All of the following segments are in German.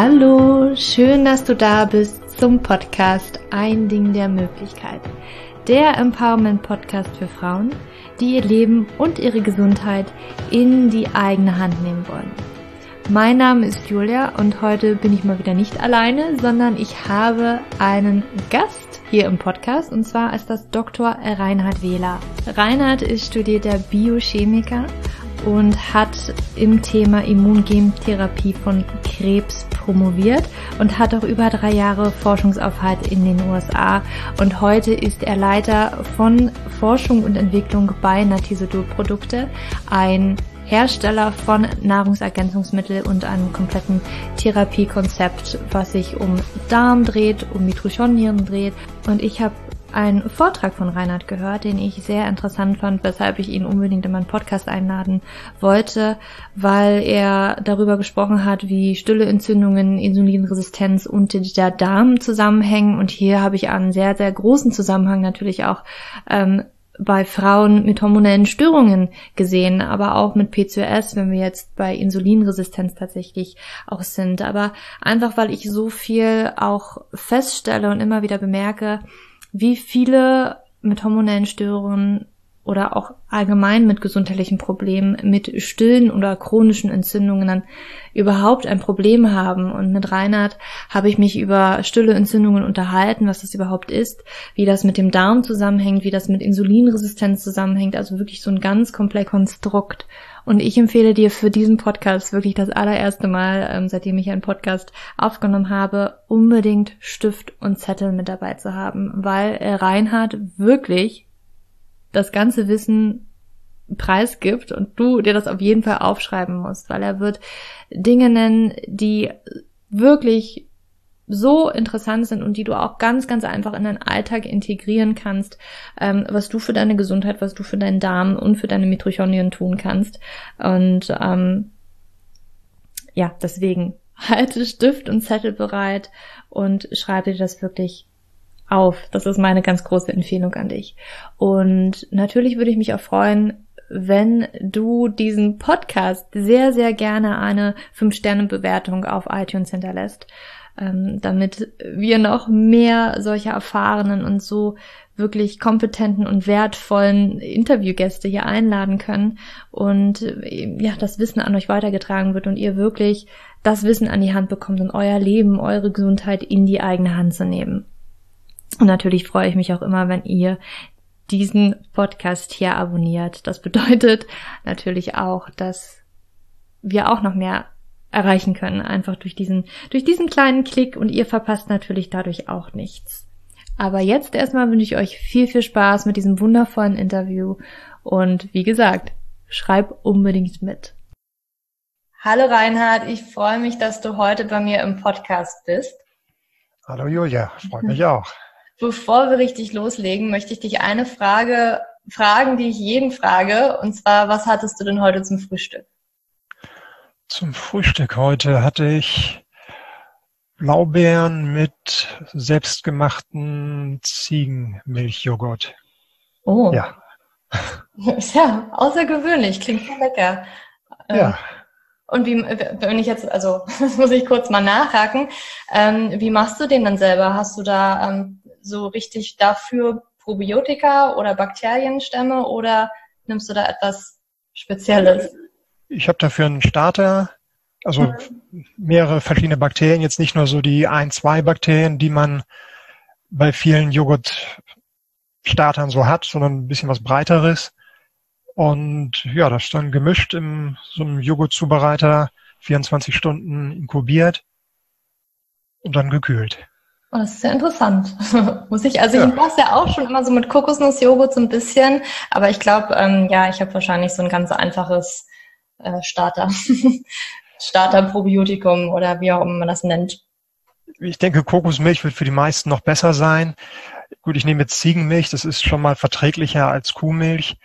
Hallo, schön, dass du da bist zum Podcast Ein Ding der Möglichkeit. Der Empowerment Podcast für Frauen, die ihr Leben und ihre Gesundheit in die eigene Hand nehmen wollen. Mein Name ist Julia und heute bin ich mal wieder nicht alleine, sondern ich habe einen Gast hier im Podcast und zwar ist das Dr. Reinhard Wähler. Reinhard ist studierter Biochemiker und hat im Thema Immungentherapie von Krebs promoviert und hat auch über drei Jahre Forschungsaufhalt in den USA. Und heute ist er Leiter von Forschung und Entwicklung bei Natisodol Produkte, ein Hersteller von Nahrungsergänzungsmittel und einem kompletten Therapiekonzept, was sich um Darm dreht, um Mitochondrien dreht. Und ich habe einen Vortrag von Reinhard gehört, den ich sehr interessant fand, weshalb ich ihn unbedingt in meinen Podcast einladen wollte, weil er darüber gesprochen hat, wie stille Entzündungen, Insulinresistenz und der Darm zusammenhängen. Und hier habe ich einen sehr, sehr großen Zusammenhang natürlich auch ähm, bei Frauen mit hormonellen Störungen gesehen, aber auch mit PCOS, wenn wir jetzt bei Insulinresistenz tatsächlich auch sind. Aber einfach, weil ich so viel auch feststelle und immer wieder bemerke, wie viele mit hormonellen Störungen oder auch allgemein mit gesundheitlichen Problemen, mit stillen oder chronischen Entzündungen dann überhaupt ein Problem haben. Und mit Reinhard habe ich mich über stille Entzündungen unterhalten, was das überhaupt ist, wie das mit dem Darm zusammenhängt, wie das mit Insulinresistenz zusammenhängt, also wirklich so ein ganz komplexes Konstrukt. Und ich empfehle dir für diesen Podcast wirklich das allererste Mal, ähm, seitdem ich einen Podcast aufgenommen habe, unbedingt Stift und Zettel mit dabei zu haben, weil Reinhard wirklich das ganze Wissen preisgibt und du dir das auf jeden Fall aufschreiben musst, weil er wird Dinge nennen, die wirklich so interessant sind und die du auch ganz, ganz einfach in deinen Alltag integrieren kannst, ähm, was du für deine Gesundheit, was du für deinen Darm und für deine Mitochondrien tun kannst. Und ähm, ja, deswegen halte Stift und Zettel bereit und schreibe dir das wirklich auf. Das ist meine ganz große Empfehlung an dich. Und natürlich würde ich mich auch freuen, wenn du diesen Podcast sehr, sehr gerne eine 5-Sterne-Bewertung auf iTunes hinterlässt ähm, damit wir noch mehr solcher erfahrenen und so wirklich kompetenten und wertvollen Interviewgäste hier einladen können und äh, ja, das Wissen an euch weitergetragen wird und ihr wirklich das Wissen an die Hand bekommt und euer Leben, eure Gesundheit in die eigene Hand zu nehmen. Und natürlich freue ich mich auch immer, wenn ihr diesen Podcast hier abonniert. Das bedeutet natürlich auch, dass wir auch noch mehr erreichen können, einfach durch diesen, durch diesen kleinen Klick und ihr verpasst natürlich dadurch auch nichts. Aber jetzt erstmal wünsche ich euch viel, viel Spaß mit diesem wundervollen Interview und wie gesagt, schreib unbedingt mit. Hallo Reinhard, ich freue mich, dass du heute bei mir im Podcast bist. Hallo Julia, freut mich auch. Bevor wir richtig loslegen, möchte ich dich eine Frage fragen, die ich jeden frage, und zwar, was hattest du denn heute zum Frühstück? Zum Frühstück heute hatte ich Blaubeeren mit selbstgemachten Ziegenmilchjoghurt. Oh. Ja. Ja, außergewöhnlich. Klingt schon lecker. Ja. Ähm, und wie, wenn ich jetzt, also das muss ich kurz mal nachhaken, ähm, wie machst du den dann selber? Hast du da ähm, so richtig dafür Probiotika oder Bakterienstämme oder nimmst du da etwas Spezielles? Ich habe dafür einen Starter, also mehrere verschiedene Bakterien, jetzt nicht nur so die ein, zwei Bakterien, die man bei vielen Joghurt-Startern so hat, sondern ein bisschen was breiteres. Und ja, das dann gemischt in so einem Joghurt-Zubereiter, 24 Stunden inkubiert und dann gekühlt. Oh, das ist ja interessant. Muss ich, also ja. ich mache ja auch schon immer so mit Kokosnussjoghurt so ein bisschen, aber ich glaube, ähm, ja, ich habe wahrscheinlich so ein ganz einfaches äh, Starter. Starter-Probiotikum oder wie auch immer man das nennt. Ich denke, Kokosmilch wird für die meisten noch besser sein. Gut, ich nehme jetzt Ziegenmilch, das ist schon mal verträglicher als Kuhmilch.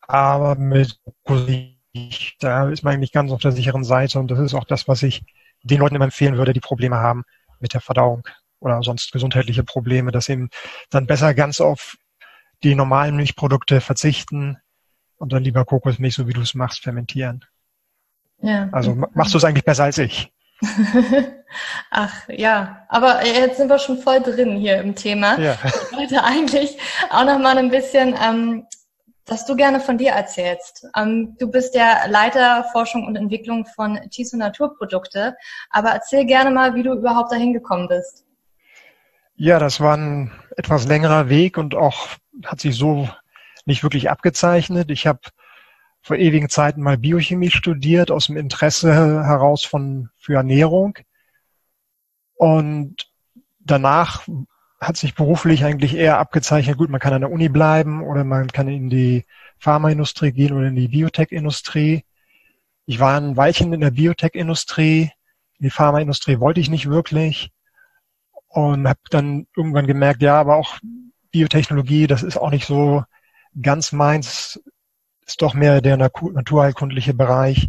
Aber mit Kokosmilch, da ist man eigentlich ganz auf der sicheren Seite und das ist auch das, was ich den Leuten immer empfehlen würde, die Probleme haben mit der Verdauung oder sonst gesundheitliche Probleme, dass eben dann besser ganz auf die normalen Milchprodukte verzichten, und dann lieber Kokosmilch, so wie du es machst, fermentieren. Ja. Also machst du es eigentlich besser als ich? Ach ja, aber jetzt sind wir schon voll drin hier im Thema. Ja. Ich wollte eigentlich auch noch mal ein bisschen, ähm, dass du gerne von dir erzählst. Ähm, du bist der Leiter Forschung und Entwicklung von Tiso Naturprodukte, aber erzähl gerne mal, wie du überhaupt dahin gekommen bist. Ja, das war ein etwas längerer Weg und auch hat sich so nicht wirklich abgezeichnet. Ich habe vor ewigen Zeiten mal Biochemie studiert, aus dem Interesse heraus von, für Ernährung. Und danach hat sich beruflich eigentlich eher abgezeichnet, gut, man kann an der Uni bleiben oder man kann in die Pharmaindustrie gehen oder in die Biotech-Industrie. Ich war ein Weilchen in der Biotech-Industrie. In die Pharmaindustrie wollte ich nicht wirklich und habe dann irgendwann gemerkt, ja, aber auch Biotechnologie, das ist auch nicht so ganz meins ist doch mehr der naturheilkundliche Bereich,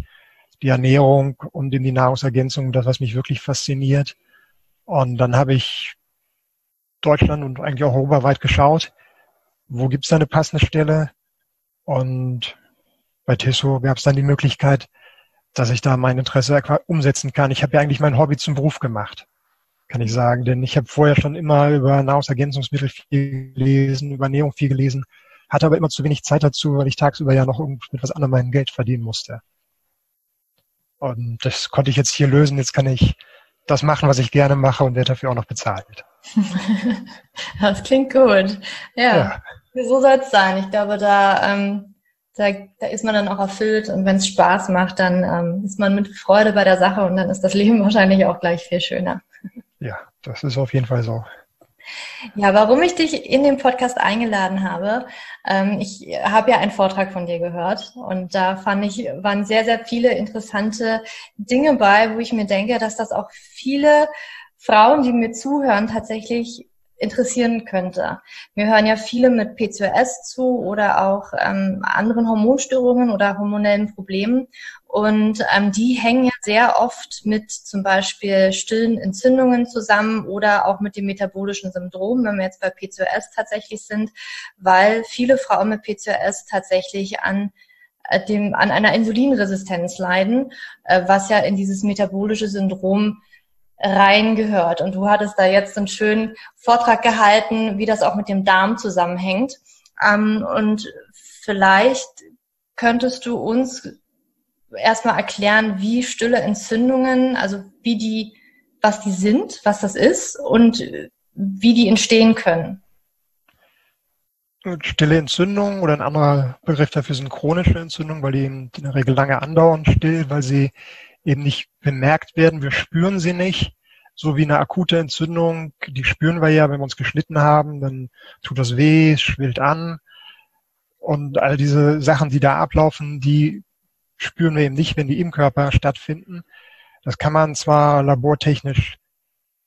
die Ernährung und in die Nahrungsergänzung, das, was mich wirklich fasziniert. Und dann habe ich Deutschland und eigentlich auch europaweit geschaut, wo gibt's da eine passende Stelle? Und bei Tissot gab es dann die Möglichkeit, dass ich da mein Interesse umsetzen kann. Ich habe ja eigentlich mein Hobby zum Beruf gemacht, kann ich sagen. Denn ich habe vorher schon immer über Nahrungsergänzungsmittel viel gelesen, über Ernährung viel gelesen hatte aber immer zu wenig Zeit dazu, weil ich tagsüber ja noch mit was anderem mein Geld verdienen musste. Und das konnte ich jetzt hier lösen. Jetzt kann ich das machen, was ich gerne mache und werde dafür auch noch bezahlt. das klingt gut. Ja, ja. so soll es sein. Ich glaube, da, ähm, da, da ist man dann auch erfüllt und wenn es Spaß macht, dann ähm, ist man mit Freude bei der Sache und dann ist das Leben wahrscheinlich auch gleich viel schöner. Ja, das ist auf jeden Fall so. Ja, warum ich dich in den Podcast eingeladen habe, ähm, ich habe ja einen Vortrag von dir gehört und da fand ich, waren sehr, sehr viele interessante Dinge bei, wo ich mir denke, dass das auch viele Frauen, die mir zuhören, tatsächlich interessieren könnte. Wir hören ja viele mit PCOS zu oder auch ähm, anderen Hormonstörungen oder hormonellen Problemen. Und ähm, die hängen ja sehr oft mit zum Beispiel stillen Entzündungen zusammen oder auch mit dem metabolischen Syndrom, wenn wir jetzt bei PCOS tatsächlich sind, weil viele Frauen mit PCOS tatsächlich an äh, dem, an einer Insulinresistenz leiden, äh, was ja in dieses metabolische Syndrom reingehört. Und du hattest da jetzt einen schönen Vortrag gehalten, wie das auch mit dem Darm zusammenhängt. Ähm, und vielleicht könntest du uns erstmal erklären, wie stille Entzündungen, also wie die, was die sind, was das ist und wie die entstehen können. Stille Entzündung oder ein anderer Begriff dafür sind chronische Entzündungen, weil die in der Regel lange andauern still, weil sie eben nicht bemerkt werden. Wir spüren sie nicht. So wie eine akute Entzündung, die spüren wir ja, wenn wir uns geschnitten haben, dann tut das weh, schwillt an. Und all diese Sachen, die da ablaufen, die spüren wir eben nicht, wenn die im Körper stattfinden. Das kann man zwar labortechnisch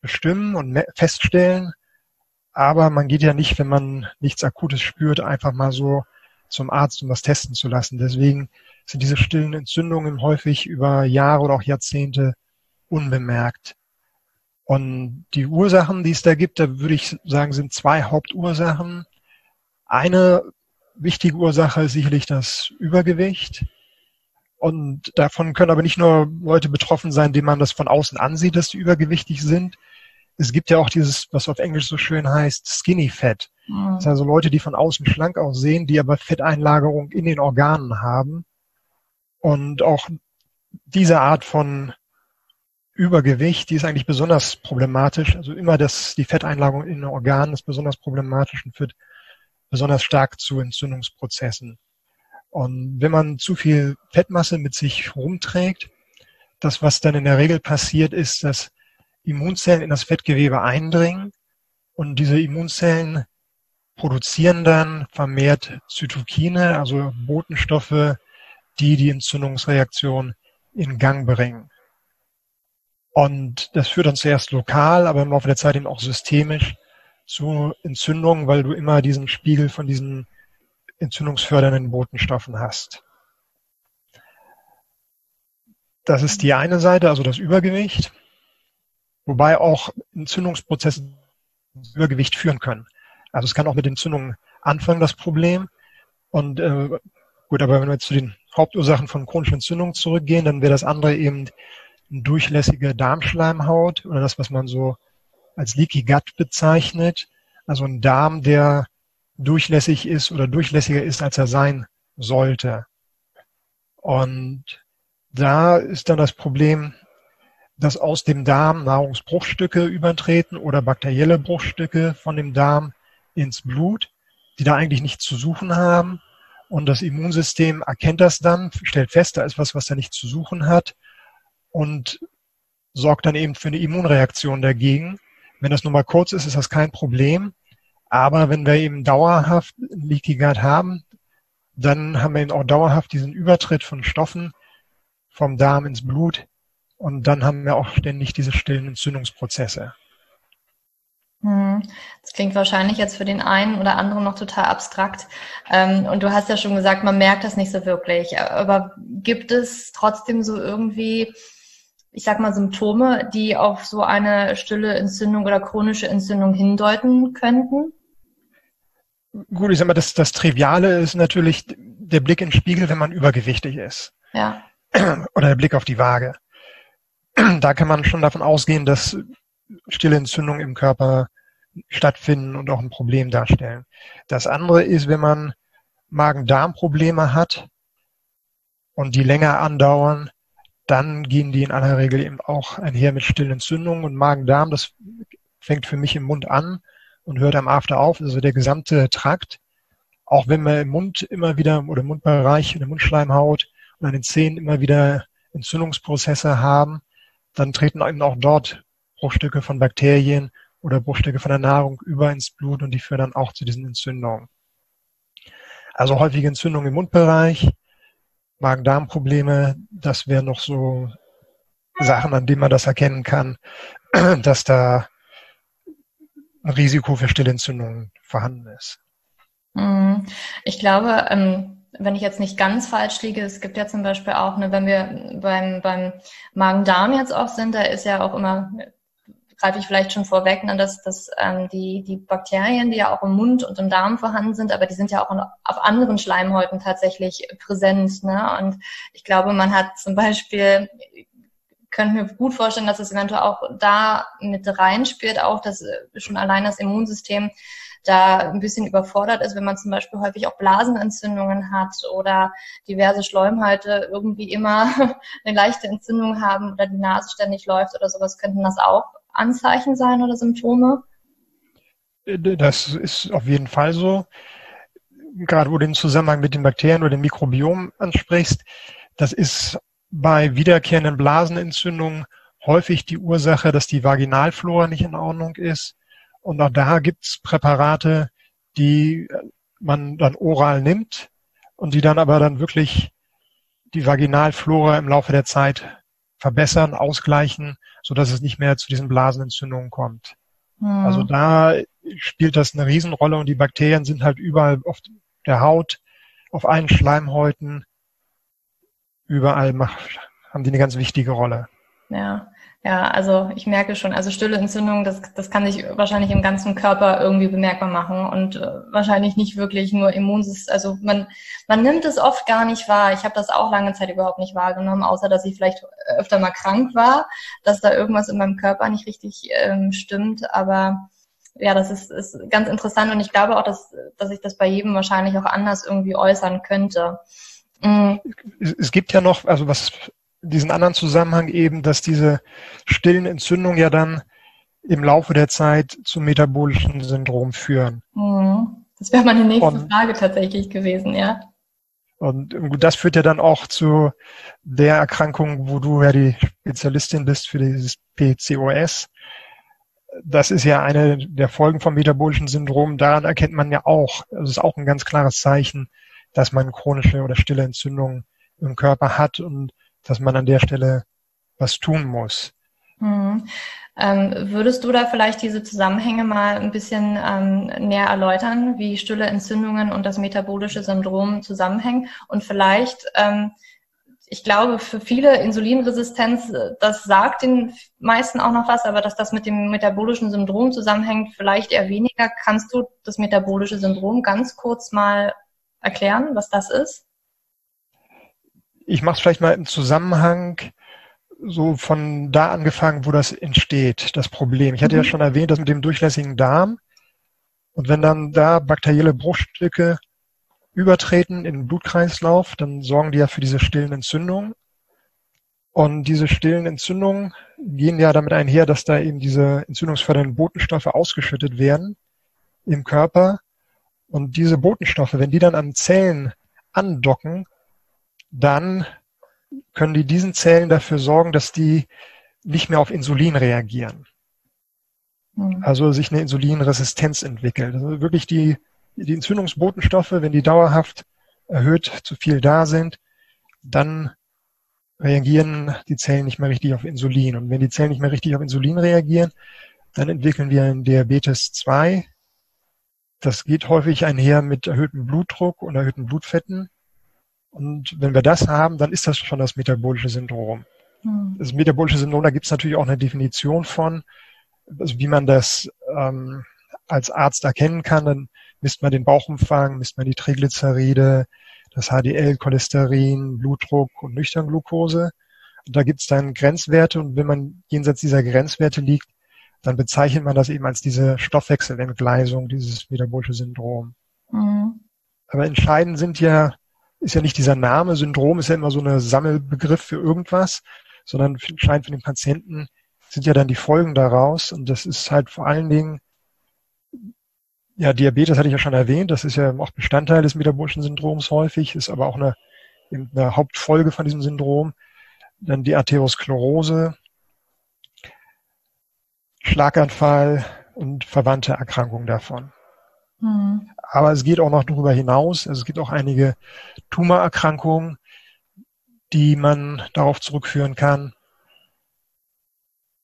bestimmen und feststellen, aber man geht ja nicht, wenn man nichts Akutes spürt, einfach mal so zum Arzt, um das testen zu lassen. Deswegen sind diese stillen Entzündungen häufig über Jahre oder auch Jahrzehnte unbemerkt. Und die Ursachen, die es da gibt, da würde ich sagen, sind zwei Hauptursachen. Eine wichtige Ursache ist sicherlich das Übergewicht. Und davon können aber nicht nur Leute betroffen sein, denen man das von außen ansieht, dass die übergewichtig sind. Es gibt ja auch dieses, was auf Englisch so schön heißt, Skinny Fat. Mhm. Das sind also Leute, die von außen schlank aussehen, die aber Fetteinlagerung in den Organen haben. Und auch diese Art von Übergewicht, die ist eigentlich besonders problematisch. Also immer das, die Fetteinlagerung in den Organen ist besonders problematisch und führt besonders stark zu Entzündungsprozessen. Und wenn man zu viel Fettmasse mit sich rumträgt, das, was dann in der Regel passiert, ist, dass Immunzellen in das Fettgewebe eindringen und diese Immunzellen produzieren dann vermehrt Zytokine, also Botenstoffe, die die Entzündungsreaktion in Gang bringen. Und das führt dann zuerst lokal, aber im Laufe der Zeit eben auch systemisch zu Entzündungen, weil du immer diesen Spiegel von diesen entzündungsfördernden Botenstoffen hast. Das ist die eine Seite, also das Übergewicht, wobei auch Entzündungsprozesse Übergewicht führen können. Also es kann auch mit Entzündungen anfangen, das Problem. Und äh, gut, aber wenn wir jetzt zu den Hauptursachen von chronischen Entzündungen zurückgehen, dann wäre das andere eben eine durchlässige Darmschleimhaut oder das, was man so als Leaky Gut bezeichnet. Also ein Darm, der durchlässig ist oder durchlässiger ist, als er sein sollte. Und da ist dann das Problem, dass aus dem Darm Nahrungsbruchstücke übertreten oder bakterielle Bruchstücke von dem Darm ins Blut, die da eigentlich nichts zu suchen haben. Und das Immunsystem erkennt das dann, stellt fest, da ist was, was er nicht zu suchen hat und sorgt dann eben für eine Immunreaktion dagegen. Wenn das nur mal kurz ist, ist das kein Problem. Aber wenn wir eben dauerhaft Leaky Gut haben, dann haben wir eben auch dauerhaft diesen Übertritt von Stoffen vom Darm ins Blut und dann haben wir auch ständig diese stillen Entzündungsprozesse. Hm. Das klingt wahrscheinlich jetzt für den einen oder anderen noch total abstrakt. Ähm, und du hast ja schon gesagt, man merkt das nicht so wirklich. Aber gibt es trotzdem so irgendwie ich sag mal, Symptome, die auf so eine stille Entzündung oder chronische Entzündung hindeuten könnten? Gut, ich sag mal, das, das Triviale ist natürlich der Blick in den Spiegel, wenn man übergewichtig ist. Ja. Oder der Blick auf die Waage. Da kann man schon davon ausgehen, dass stille Entzündungen im Körper stattfinden und auch ein Problem darstellen. Das andere ist, wenn man Magen-Darm-Probleme hat und die länger andauern, dann gehen die in aller Regel eben auch einher mit stillen Entzündungen und Magen-Darm. Das fängt für mich im Mund an und hört am After auf, also der gesamte Trakt. Auch wenn wir im Mund immer wieder oder im Mundbereich, in der Mundschleimhaut und an den Zähnen immer wieder Entzündungsprozesse haben, dann treten eben auch dort Bruchstücke von Bakterien oder Bruchstücke von der Nahrung über ins Blut und die führen dann auch zu diesen Entzündungen. Also häufige Entzündungen im Mundbereich, Magen-Darm-Probleme, das wären noch so Sachen, an denen man das erkennen kann, dass da ein Risiko für Stillentzündungen vorhanden ist. Mhm. Ich glaube, ähm, wenn ich jetzt nicht ganz falsch liege, es gibt ja zum Beispiel auch, ne, wenn wir beim, beim Magen-Darm jetzt auch sind, da ist ja auch immer greife ich vielleicht schon vorweg, ne, dass, dass ähm, die, die Bakterien, die ja auch im Mund und im Darm vorhanden sind, aber die sind ja auch auf anderen Schleimhäuten tatsächlich präsent. Ne? Und ich glaube, man hat zum Beispiel könnte mir gut vorstellen, dass es eventuell auch da mit reinspielt, auch dass äh, schon allein das Immunsystem da ein bisschen überfordert ist, wenn man zum Beispiel häufig auch Blasenentzündungen hat oder diverse Schleimhäute irgendwie immer eine leichte Entzündung haben oder die Nase ständig läuft oder sowas, könnten das auch Anzeichen sein oder Symptome? Das ist auf jeden Fall so. Gerade wo du den Zusammenhang mit den Bakterien oder dem Mikrobiom ansprichst, das ist bei wiederkehrenden Blasenentzündungen häufig die Ursache, dass die Vaginalflora nicht in Ordnung ist. Und auch da gibt's Präparate, die man dann oral nimmt und die dann aber dann wirklich die Vaginalflora im Laufe der Zeit verbessern, ausgleichen, so dass es nicht mehr zu diesen Blasenentzündungen kommt. Mhm. Also da spielt das eine Riesenrolle und die Bakterien sind halt überall auf der Haut, auf allen Schleimhäuten, überall haben die eine ganz wichtige Rolle. Ja, ja, also ich merke schon, also stille Entzündung, das, das kann sich wahrscheinlich im ganzen Körper irgendwie bemerkbar machen und äh, wahrscheinlich nicht wirklich nur Immunsystem. Also man, man nimmt es oft gar nicht wahr. Ich habe das auch lange Zeit überhaupt nicht wahrgenommen, außer dass ich vielleicht öfter mal krank war, dass da irgendwas in meinem Körper nicht richtig ähm, stimmt. Aber ja, das ist, ist ganz interessant und ich glaube auch, dass, dass ich das bei jedem wahrscheinlich auch anders irgendwie äußern könnte. Mhm. Es gibt ja noch, also was diesen anderen Zusammenhang eben, dass diese stillen Entzündungen ja dann im Laufe der Zeit zum metabolischen Syndrom führen. Mhm. Das wäre meine nächste und, Frage tatsächlich gewesen, ja. Und das führt ja dann auch zu der Erkrankung, wo du ja die Spezialistin bist für dieses PCOS. Das ist ja eine der Folgen vom metabolischen Syndrom. Daran erkennt man ja auch, das ist auch ein ganz klares Zeichen, dass man chronische oder stille Entzündungen im Körper hat und dass man an der Stelle was tun muss. Hm. Ähm, würdest du da vielleicht diese Zusammenhänge mal ein bisschen ähm, näher erläutern, wie stille Entzündungen und das metabolische Syndrom zusammenhängen? Und vielleicht, ähm, ich glaube, für viele Insulinresistenz, das sagt den meisten auch noch was, aber dass das mit dem metabolischen Syndrom zusammenhängt, vielleicht eher weniger. Kannst du das metabolische Syndrom ganz kurz mal erklären, was das ist? Ich mache es vielleicht mal im Zusammenhang so von da angefangen, wo das entsteht, das Problem. Ich hatte mhm. ja schon erwähnt, das mit dem durchlässigen Darm. Und wenn dann da bakterielle Bruchstücke übertreten in den Blutkreislauf, dann sorgen die ja für diese stillen Entzündungen. Und diese stillen Entzündungen gehen ja damit einher, dass da eben diese entzündungsfördernden Botenstoffe ausgeschüttet werden im Körper. Und diese Botenstoffe, wenn die dann an Zellen andocken, dann können die diesen Zellen dafür sorgen, dass die nicht mehr auf Insulin reagieren. Mhm. Also sich eine Insulinresistenz entwickelt. Also wirklich die, die Entzündungsbotenstoffe, wenn die dauerhaft erhöht zu viel da sind, dann reagieren die Zellen nicht mehr richtig auf Insulin. Und wenn die Zellen nicht mehr richtig auf Insulin reagieren, dann entwickeln wir einen Diabetes 2. Das geht häufig einher mit erhöhtem Blutdruck und erhöhten Blutfetten. Und wenn wir das haben, dann ist das schon das metabolische Syndrom. Mhm. Das metabolische Syndrom, da gibt es natürlich auch eine Definition von, also wie man das ähm, als Arzt erkennen kann. Dann misst man den Bauchumfang, misst man die Triglyceride, das HDL, Cholesterin, Blutdruck und Nüchternglucose. Und da gibt es dann Grenzwerte und wenn man jenseits dieser Grenzwerte liegt, dann bezeichnet man das eben als diese Stoffwechselentgleisung, dieses metabolische Syndrom. Mhm. Aber entscheidend sind ja ist ja nicht dieser Name, Syndrom ist ja immer so ein Sammelbegriff für irgendwas, sondern scheint für den Patienten sind ja dann die Folgen daraus. Und das ist halt vor allen Dingen, ja, Diabetes hatte ich ja schon erwähnt, das ist ja auch Bestandteil des metabolischen Syndroms häufig, ist aber auch eine, eine Hauptfolge von diesem Syndrom. Dann die Arteriosklerose, Schlaganfall und verwandte Erkrankungen davon. Mhm. Aber es geht auch noch darüber hinaus. Also es gibt auch einige Tumorerkrankungen, die man darauf zurückführen kann.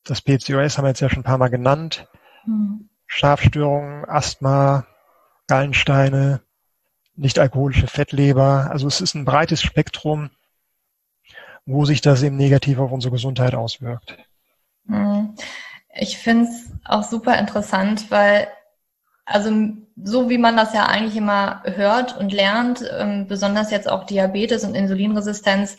Das PCOS haben wir jetzt ja schon ein paar Mal genannt. Mhm. Schlafstörungen, Asthma, Gallensteine, nicht alkoholische Fettleber. Also es ist ein breites Spektrum, wo sich das eben negativ auf unsere Gesundheit auswirkt. Mhm. Ich finde es auch super interessant, weil also so wie man das ja eigentlich immer hört und lernt, ähm, besonders jetzt auch Diabetes und Insulinresistenz,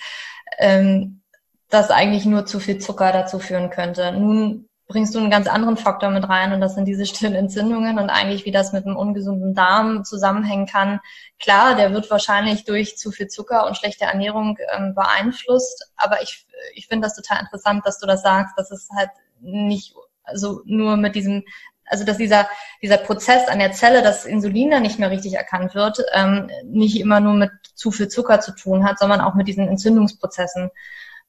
ähm, dass eigentlich nur zu viel Zucker dazu führen könnte. Nun bringst du einen ganz anderen Faktor mit rein und das sind diese stillen Entzündungen und eigentlich wie das mit einem ungesunden Darm zusammenhängen kann. Klar, der wird wahrscheinlich durch zu viel Zucker und schlechte Ernährung ähm, beeinflusst, aber ich, ich finde das total interessant, dass du das sagst, dass es halt nicht also nur mit diesem also dass dieser, dieser Prozess an der Zelle, dass Insulin dann nicht mehr richtig erkannt wird, ähm, nicht immer nur mit zu viel Zucker zu tun hat, sondern auch mit diesen Entzündungsprozessen.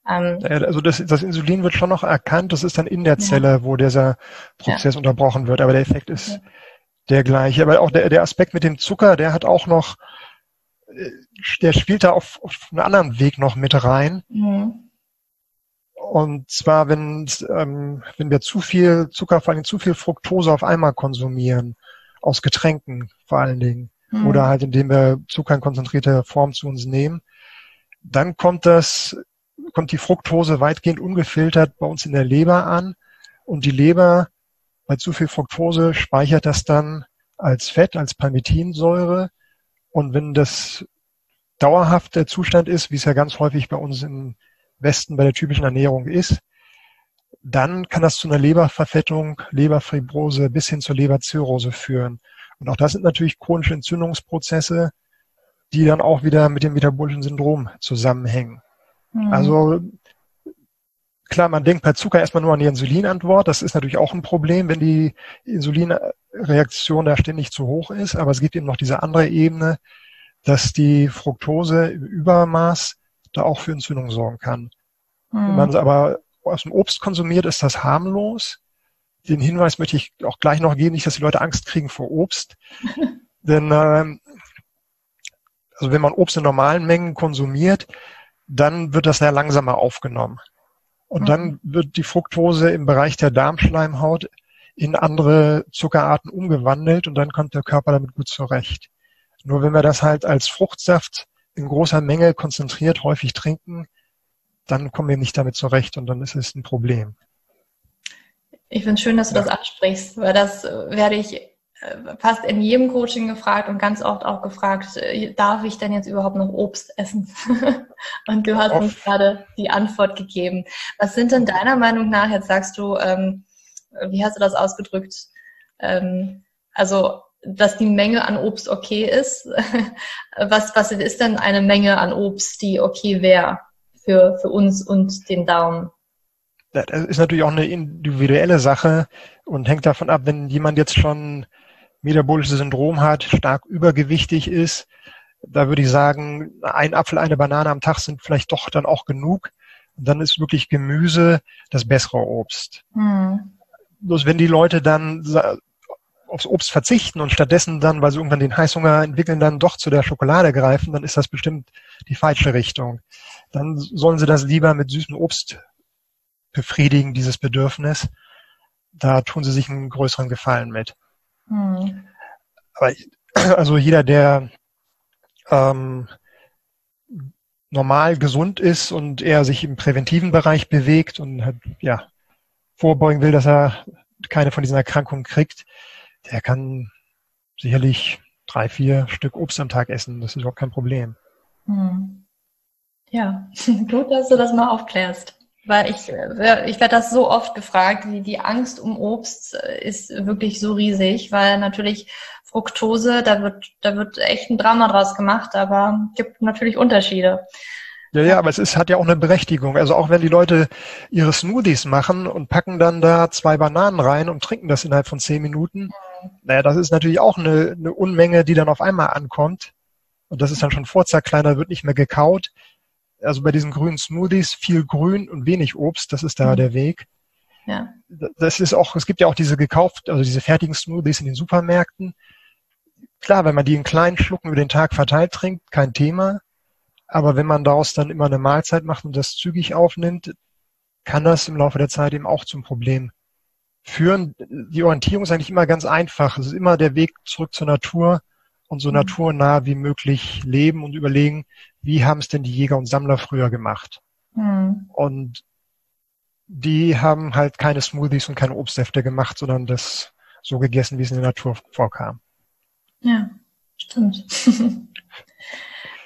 Ähm, also das, das Insulin wird schon noch erkannt, das ist dann in der Zelle, ja. wo dieser Prozess ja. unterbrochen wird, aber der Effekt ist ja. der gleiche. Aber auch der, der Aspekt mit dem Zucker, der hat auch noch, äh, der spielt da auf, auf einen anderen Weg noch mit rein. Mhm. Und zwar, wenn, ähm, wenn wir zu viel Zucker, vor allem zu viel Fructose auf einmal konsumieren, aus Getränken vor allen Dingen, mhm. oder halt indem wir Zucker in konzentrierter Form zu uns nehmen, dann kommt das, kommt die Fructose weitgehend ungefiltert bei uns in der Leber an und die Leber bei zu viel Fructose speichert das dann als Fett, als Palmitinsäure und wenn das dauerhaft der Zustand ist, wie es ja ganz häufig bei uns in Westen bei der typischen Ernährung ist, dann kann das zu einer Leberverfettung, Leberfibrose bis hin zur Leberzirrhose führen. Und auch das sind natürlich chronische Entzündungsprozesse, die dann auch wieder mit dem metabolischen Syndrom zusammenhängen. Mhm. Also klar, man denkt bei Zucker erstmal nur an die Insulinantwort. Das ist natürlich auch ein Problem, wenn die Insulinreaktion da ständig zu hoch ist. Aber es gibt eben noch diese andere Ebene, dass die Fructose im Übermaß da auch für Entzündung sorgen kann. Mhm. Wenn man es aber aus dem Obst konsumiert, ist das harmlos. Den Hinweis möchte ich auch gleich noch geben, nicht, dass die Leute Angst kriegen vor Obst. Denn ähm, also wenn man Obst in normalen Mengen konsumiert, dann wird das sehr langsamer aufgenommen. Und mhm. dann wird die Fructose im Bereich der Darmschleimhaut in andere Zuckerarten umgewandelt und dann kommt der Körper damit gut zurecht. Nur wenn wir das halt als Fruchtsaft in großer Menge konzentriert häufig trinken, dann kommen wir nicht damit zurecht und dann ist es ein Problem. Ich finde es schön, dass du ja. das ansprichst, weil das werde ich äh, fast in jedem Coaching gefragt und ganz oft auch gefragt, äh, darf ich denn jetzt überhaupt noch Obst essen? und du hast uns gerade die Antwort gegeben. Was sind denn deiner Meinung nach, jetzt sagst du, ähm, wie hast du das ausgedrückt? Ähm, also, dass die Menge an Obst okay ist. was, was ist denn eine Menge an Obst, die okay wäre für, für uns und den Daumen? Das ist natürlich auch eine individuelle Sache und hängt davon ab, wenn jemand jetzt schon metabolisches Syndrom hat, stark übergewichtig ist, da würde ich sagen, ein Apfel, eine Banane am Tag sind vielleicht doch dann auch genug. Und dann ist wirklich Gemüse das bessere Obst. Hm. Bloß wenn die Leute dann aufs Obst verzichten und stattdessen dann, weil sie irgendwann den Heißhunger entwickeln, dann doch zu der Schokolade greifen, dann ist das bestimmt die falsche Richtung. Dann sollen sie das lieber mit süßem Obst befriedigen, dieses Bedürfnis. Da tun sie sich einen größeren Gefallen mit. Hm. Aber also jeder, der ähm, normal gesund ist und er sich im präventiven Bereich bewegt und hat, ja, vorbeugen will, dass er keine von diesen Erkrankungen kriegt, der kann sicherlich drei, vier Stück Obst am Tag essen. Das ist überhaupt kein Problem. Hm. Ja, gut, dass du das mal aufklärst. Weil ich, äh, ich werde das so oft gefragt, die, die Angst um Obst äh, ist wirklich so riesig, weil natürlich Fructose, da wird, da wird echt ein Drama draus gemacht, aber gibt natürlich Unterschiede. Ja, ja, aber es ist, hat ja auch eine Berechtigung. Also auch wenn die Leute ihre Smoothies machen und packen dann da zwei Bananen rein und trinken das innerhalb von zehn Minuten, mhm. Naja, das ist natürlich auch eine, eine Unmenge, die dann auf einmal ankommt. Und das ist dann schon vorzerkleinert, wird nicht mehr gekaut also bei diesen grünen Smoothies viel Grün und wenig Obst, das ist da mhm. der Weg. Ja. Das ist auch, es gibt ja auch diese gekauft, also diese fertigen Smoothies in den Supermärkten. Klar, wenn man die in kleinen Schlucken über den Tag verteilt trinkt, kein Thema. Aber wenn man daraus dann immer eine Mahlzeit macht und das zügig aufnimmt, kann das im Laufe der Zeit eben auch zum Problem führen. Die Orientierung ist eigentlich immer ganz einfach. Es ist immer der Weg zurück zur Natur und so mhm. naturnah wie möglich leben und überlegen, wie haben es denn die Jäger und Sammler früher gemacht? Mhm. Und die haben halt keine Smoothies und keine Obstsäfte gemacht, sondern das so gegessen, wie es in der Natur vorkam. Ja, stimmt.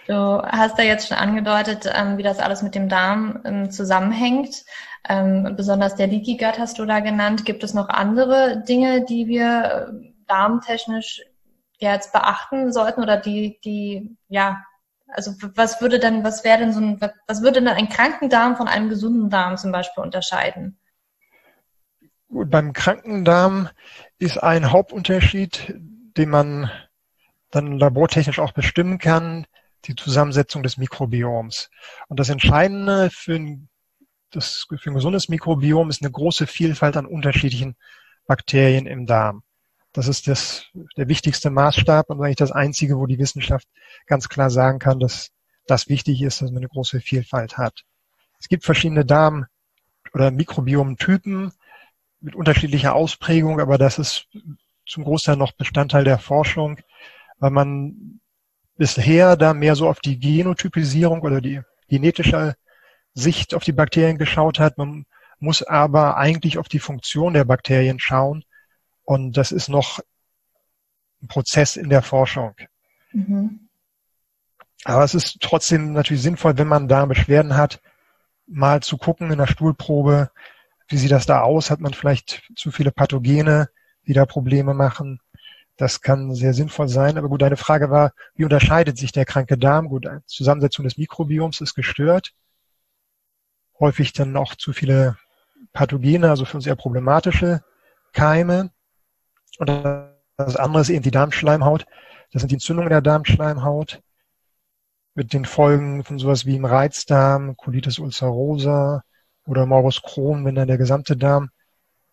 du hast ja jetzt schon angedeutet, ähm, wie das alles mit dem Darm ähm, zusammenhängt. Ähm, besonders der Leaky Gut hast du da genannt. Gibt es noch andere Dinge, die wir äh, darmtechnisch jetzt beachten sollten oder die, die, ja, also was würde denn, was wäre denn so ein, was würde denn ein kranken Darm von einem gesunden Darm zum Beispiel unterscheiden? Gut, beim kranken Darm ist ein Hauptunterschied, den man dann labortechnisch auch bestimmen kann, die Zusammensetzung des Mikrobioms. Und das Entscheidende für ein, das, für ein gesundes Mikrobiom ist eine große Vielfalt an unterschiedlichen Bakterien im Darm. Das ist das, der wichtigste Maßstab und eigentlich das einzige, wo die Wissenschaft ganz klar sagen kann, dass das wichtig ist, dass man eine große Vielfalt hat. Es gibt verschiedene Darm- oder Mikrobiomtypen mit unterschiedlicher Ausprägung, aber das ist zum Großteil noch Bestandteil der Forschung, weil man bisher da mehr so auf die Genotypisierung oder die genetische Sicht auf die Bakterien geschaut hat. Man muss aber eigentlich auf die Funktion der Bakterien schauen und das ist noch ein Prozess in der Forschung. Mhm. Aber es ist trotzdem natürlich sinnvoll, wenn man da Beschwerden hat, mal zu gucken in der Stuhlprobe, wie sieht das da aus? Hat man vielleicht zu viele Pathogene, die da Probleme machen? Das kann sehr sinnvoll sein. Aber gut, deine Frage war, wie unterscheidet sich der kranke Darm? Gut, Zusammensetzung des Mikrobioms ist gestört. Häufig dann auch zu viele Pathogene, also für uns eher problematische Keime. Und das andere ist eben die Darmschleimhaut. Das sind die Entzündungen der Darmschleimhaut mit den Folgen von sowas wie im Reizdarm, Colitis ulcerosa oder Morbus Crohn, wenn dann der gesamte Darm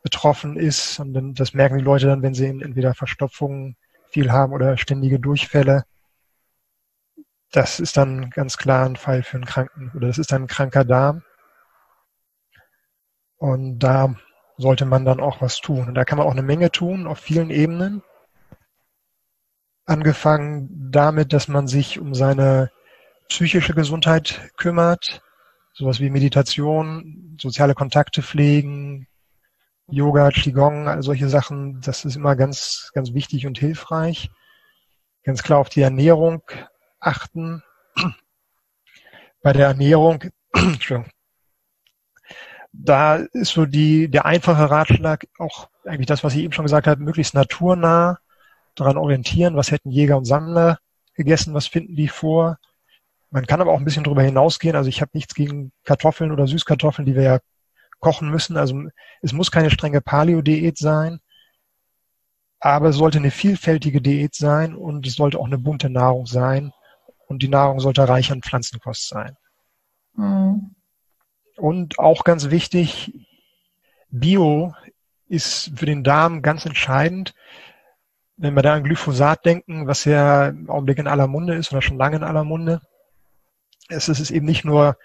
betroffen ist. Und dann, das merken die Leute dann, wenn sie entweder Verstopfungen viel haben oder ständige Durchfälle. Das ist dann ganz klar ein Fall für einen Kranken oder das ist dann ein kranker Darm. Und da sollte man dann auch was tun. Und da kann man auch eine Menge tun auf vielen Ebenen. Angefangen damit, dass man sich um seine psychische Gesundheit kümmert, sowas wie Meditation, soziale Kontakte pflegen, Yoga, Qigong, all solche Sachen, das ist immer ganz, ganz wichtig und hilfreich. Ganz klar auf die Ernährung achten. Bei der Ernährung, da ist so die, der einfache Ratschlag auch eigentlich das, was ich eben schon gesagt habe, möglichst naturnah daran orientieren, was hätten Jäger und Sammler gegessen, was finden die vor. Man kann aber auch ein bisschen darüber hinausgehen. Also ich habe nichts gegen Kartoffeln oder Süßkartoffeln, die wir ja kochen müssen. Also es muss keine strenge Paleo-Diät sein, aber es sollte eine vielfältige Diät sein und es sollte auch eine bunte Nahrung sein und die Nahrung sollte reich an Pflanzenkost sein. Mhm. Und auch ganz wichtig, Bio ist für den Darm ganz entscheidend. Wenn wir da an Glyphosat denken, was ja im Augenblick in aller Munde ist oder schon lange in aller Munde, ist es eben nicht nur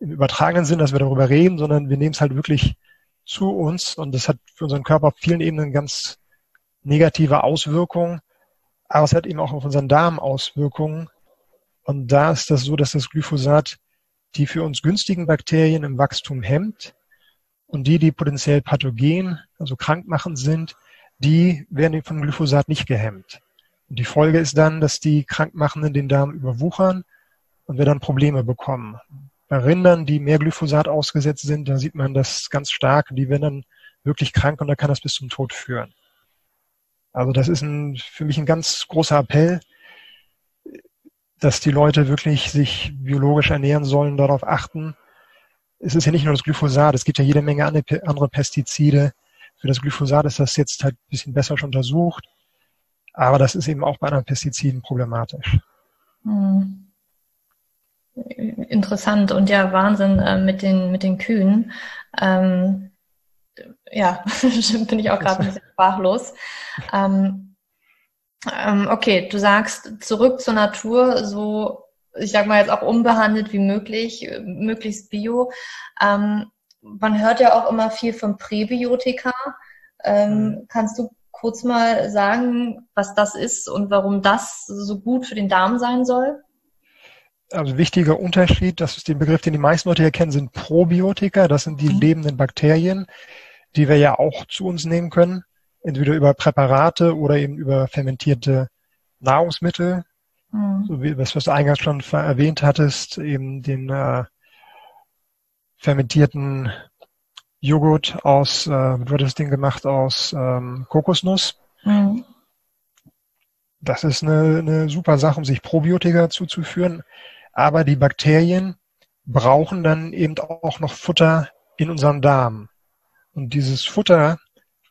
im übertragenen Sinn, dass wir darüber reden, sondern wir nehmen es halt wirklich zu uns und das hat für unseren Körper auf vielen Ebenen ganz negative Auswirkungen, aber es hat eben auch auf unseren Darm Auswirkungen. Und da ist das so, dass das Glyphosat die für uns günstigen Bakterien im Wachstum hemmt und die, die potenziell pathogen, also krankmachend sind, die werden von Glyphosat nicht gehemmt. Und die Folge ist dann, dass die Krankmachenden den Darm überwuchern und wir dann Probleme bekommen. Bei Rindern, die mehr Glyphosat ausgesetzt sind, da sieht man das ganz stark. Die werden dann wirklich krank und da kann das bis zum Tod führen. Also das ist ein, für mich ein ganz großer Appell, dass die Leute wirklich sich biologisch ernähren sollen, darauf achten. Es ist ja nicht nur das Glyphosat, es gibt ja jede Menge andere Pestizide. Für das Glyphosat ist das jetzt halt ein bisschen besser schon untersucht. Aber das ist eben auch bei anderen Pestiziden problematisch. Hm. Interessant und ja, Wahnsinn äh, mit den, mit den Kühen. Ähm, ja, bin ich auch gerade ein bisschen sprachlos. Ähm, ähm, okay, du sagst zurück zur Natur, so ich sag mal jetzt auch unbehandelt wie möglich, äh, möglichst bio. Ähm, man hört ja auch immer viel von Präbiotika. Ähm, mhm. Kannst du kurz mal sagen, was das ist und warum das so gut für den Darm sein soll? Also wichtiger Unterschied, das ist den Begriff, den die meisten Leute hier kennen, sind Probiotika. Das sind die mhm. lebenden Bakterien, die wir ja auch zu uns nehmen können entweder über Präparate oder eben über fermentierte Nahrungsmittel, mhm. so wie was, was du eingangs schon erwähnt hattest, eben den äh, fermentierten Joghurt aus, äh, wird das Ding gemacht aus ähm, Kokosnuss. Mhm. Das ist eine, eine super Sache, um sich Probiotika zuzuführen. Aber die Bakterien brauchen dann eben auch noch Futter in unserem Darm. Und dieses Futter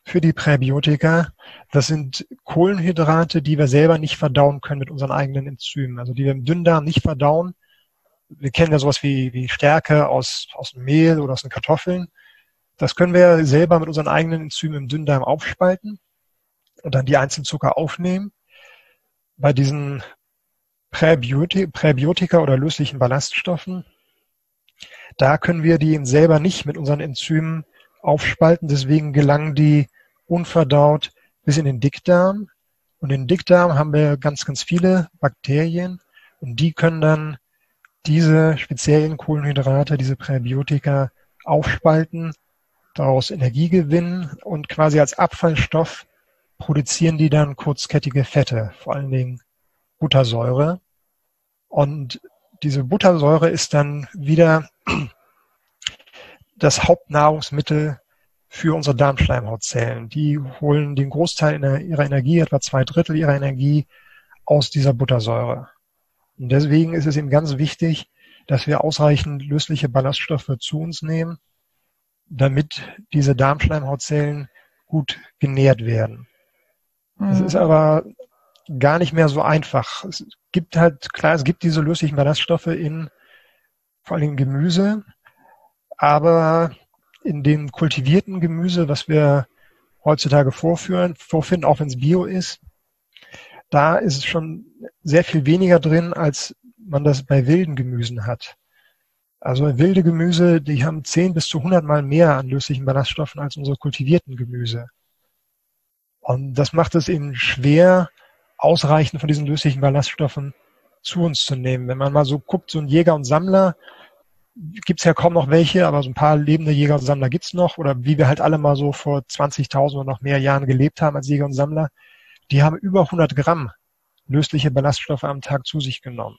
für die Präbiotika. Das sind Kohlenhydrate, die wir selber nicht verdauen können mit unseren eigenen Enzymen, also die wir im Dünndarm nicht verdauen. Wir kennen ja sowas wie, wie Stärke aus, aus Mehl oder aus den Kartoffeln. Das können wir selber mit unseren eigenen Enzymen im Dünndarm aufspalten und dann die einzelnen Zucker aufnehmen. Bei diesen Präbiotika oder löslichen Ballaststoffen, da können wir die selber nicht mit unseren Enzymen aufspalten. Deswegen gelangen die unverdaut bis in den Dickdarm. Und im Dickdarm haben wir ganz, ganz viele Bakterien und die können dann diese speziellen Kohlenhydrate, diese Präbiotika aufspalten, daraus Energie gewinnen und quasi als Abfallstoff produzieren die dann kurzkettige Fette, vor allen Dingen Buttersäure. Und diese Buttersäure ist dann wieder das Hauptnahrungsmittel für unsere Darmschleimhautzellen. Die holen den Großteil ihrer Energie, etwa zwei Drittel ihrer Energie aus dieser Buttersäure. Und deswegen ist es eben ganz wichtig, dass wir ausreichend lösliche Ballaststoffe zu uns nehmen, damit diese Darmschleimhautzellen gut genährt werden. Es mhm. ist aber gar nicht mehr so einfach. Es gibt halt, klar, es gibt diese löslichen Ballaststoffe in vor allem Gemüse, aber in dem kultivierten Gemüse, was wir heutzutage vorführen, vorfinden, auch wenn es Bio ist, da ist es schon sehr viel weniger drin, als man das bei wilden Gemüsen hat. Also wilde Gemüse, die haben 10 bis zu 100 Mal mehr an löslichen Ballaststoffen als unsere kultivierten Gemüse. Und das macht es eben schwer, ausreichend von diesen löslichen Ballaststoffen zu uns zu nehmen. Wenn man mal so guckt, so ein Jäger und Sammler, gibt's ja kaum noch welche, aber so ein paar lebende Jäger und Sammler gibt's noch. Oder wie wir halt alle mal so vor 20.000 oder noch mehr Jahren gelebt haben als Jäger und Sammler, die haben über 100 Gramm lösliche Ballaststoffe am Tag zu sich genommen.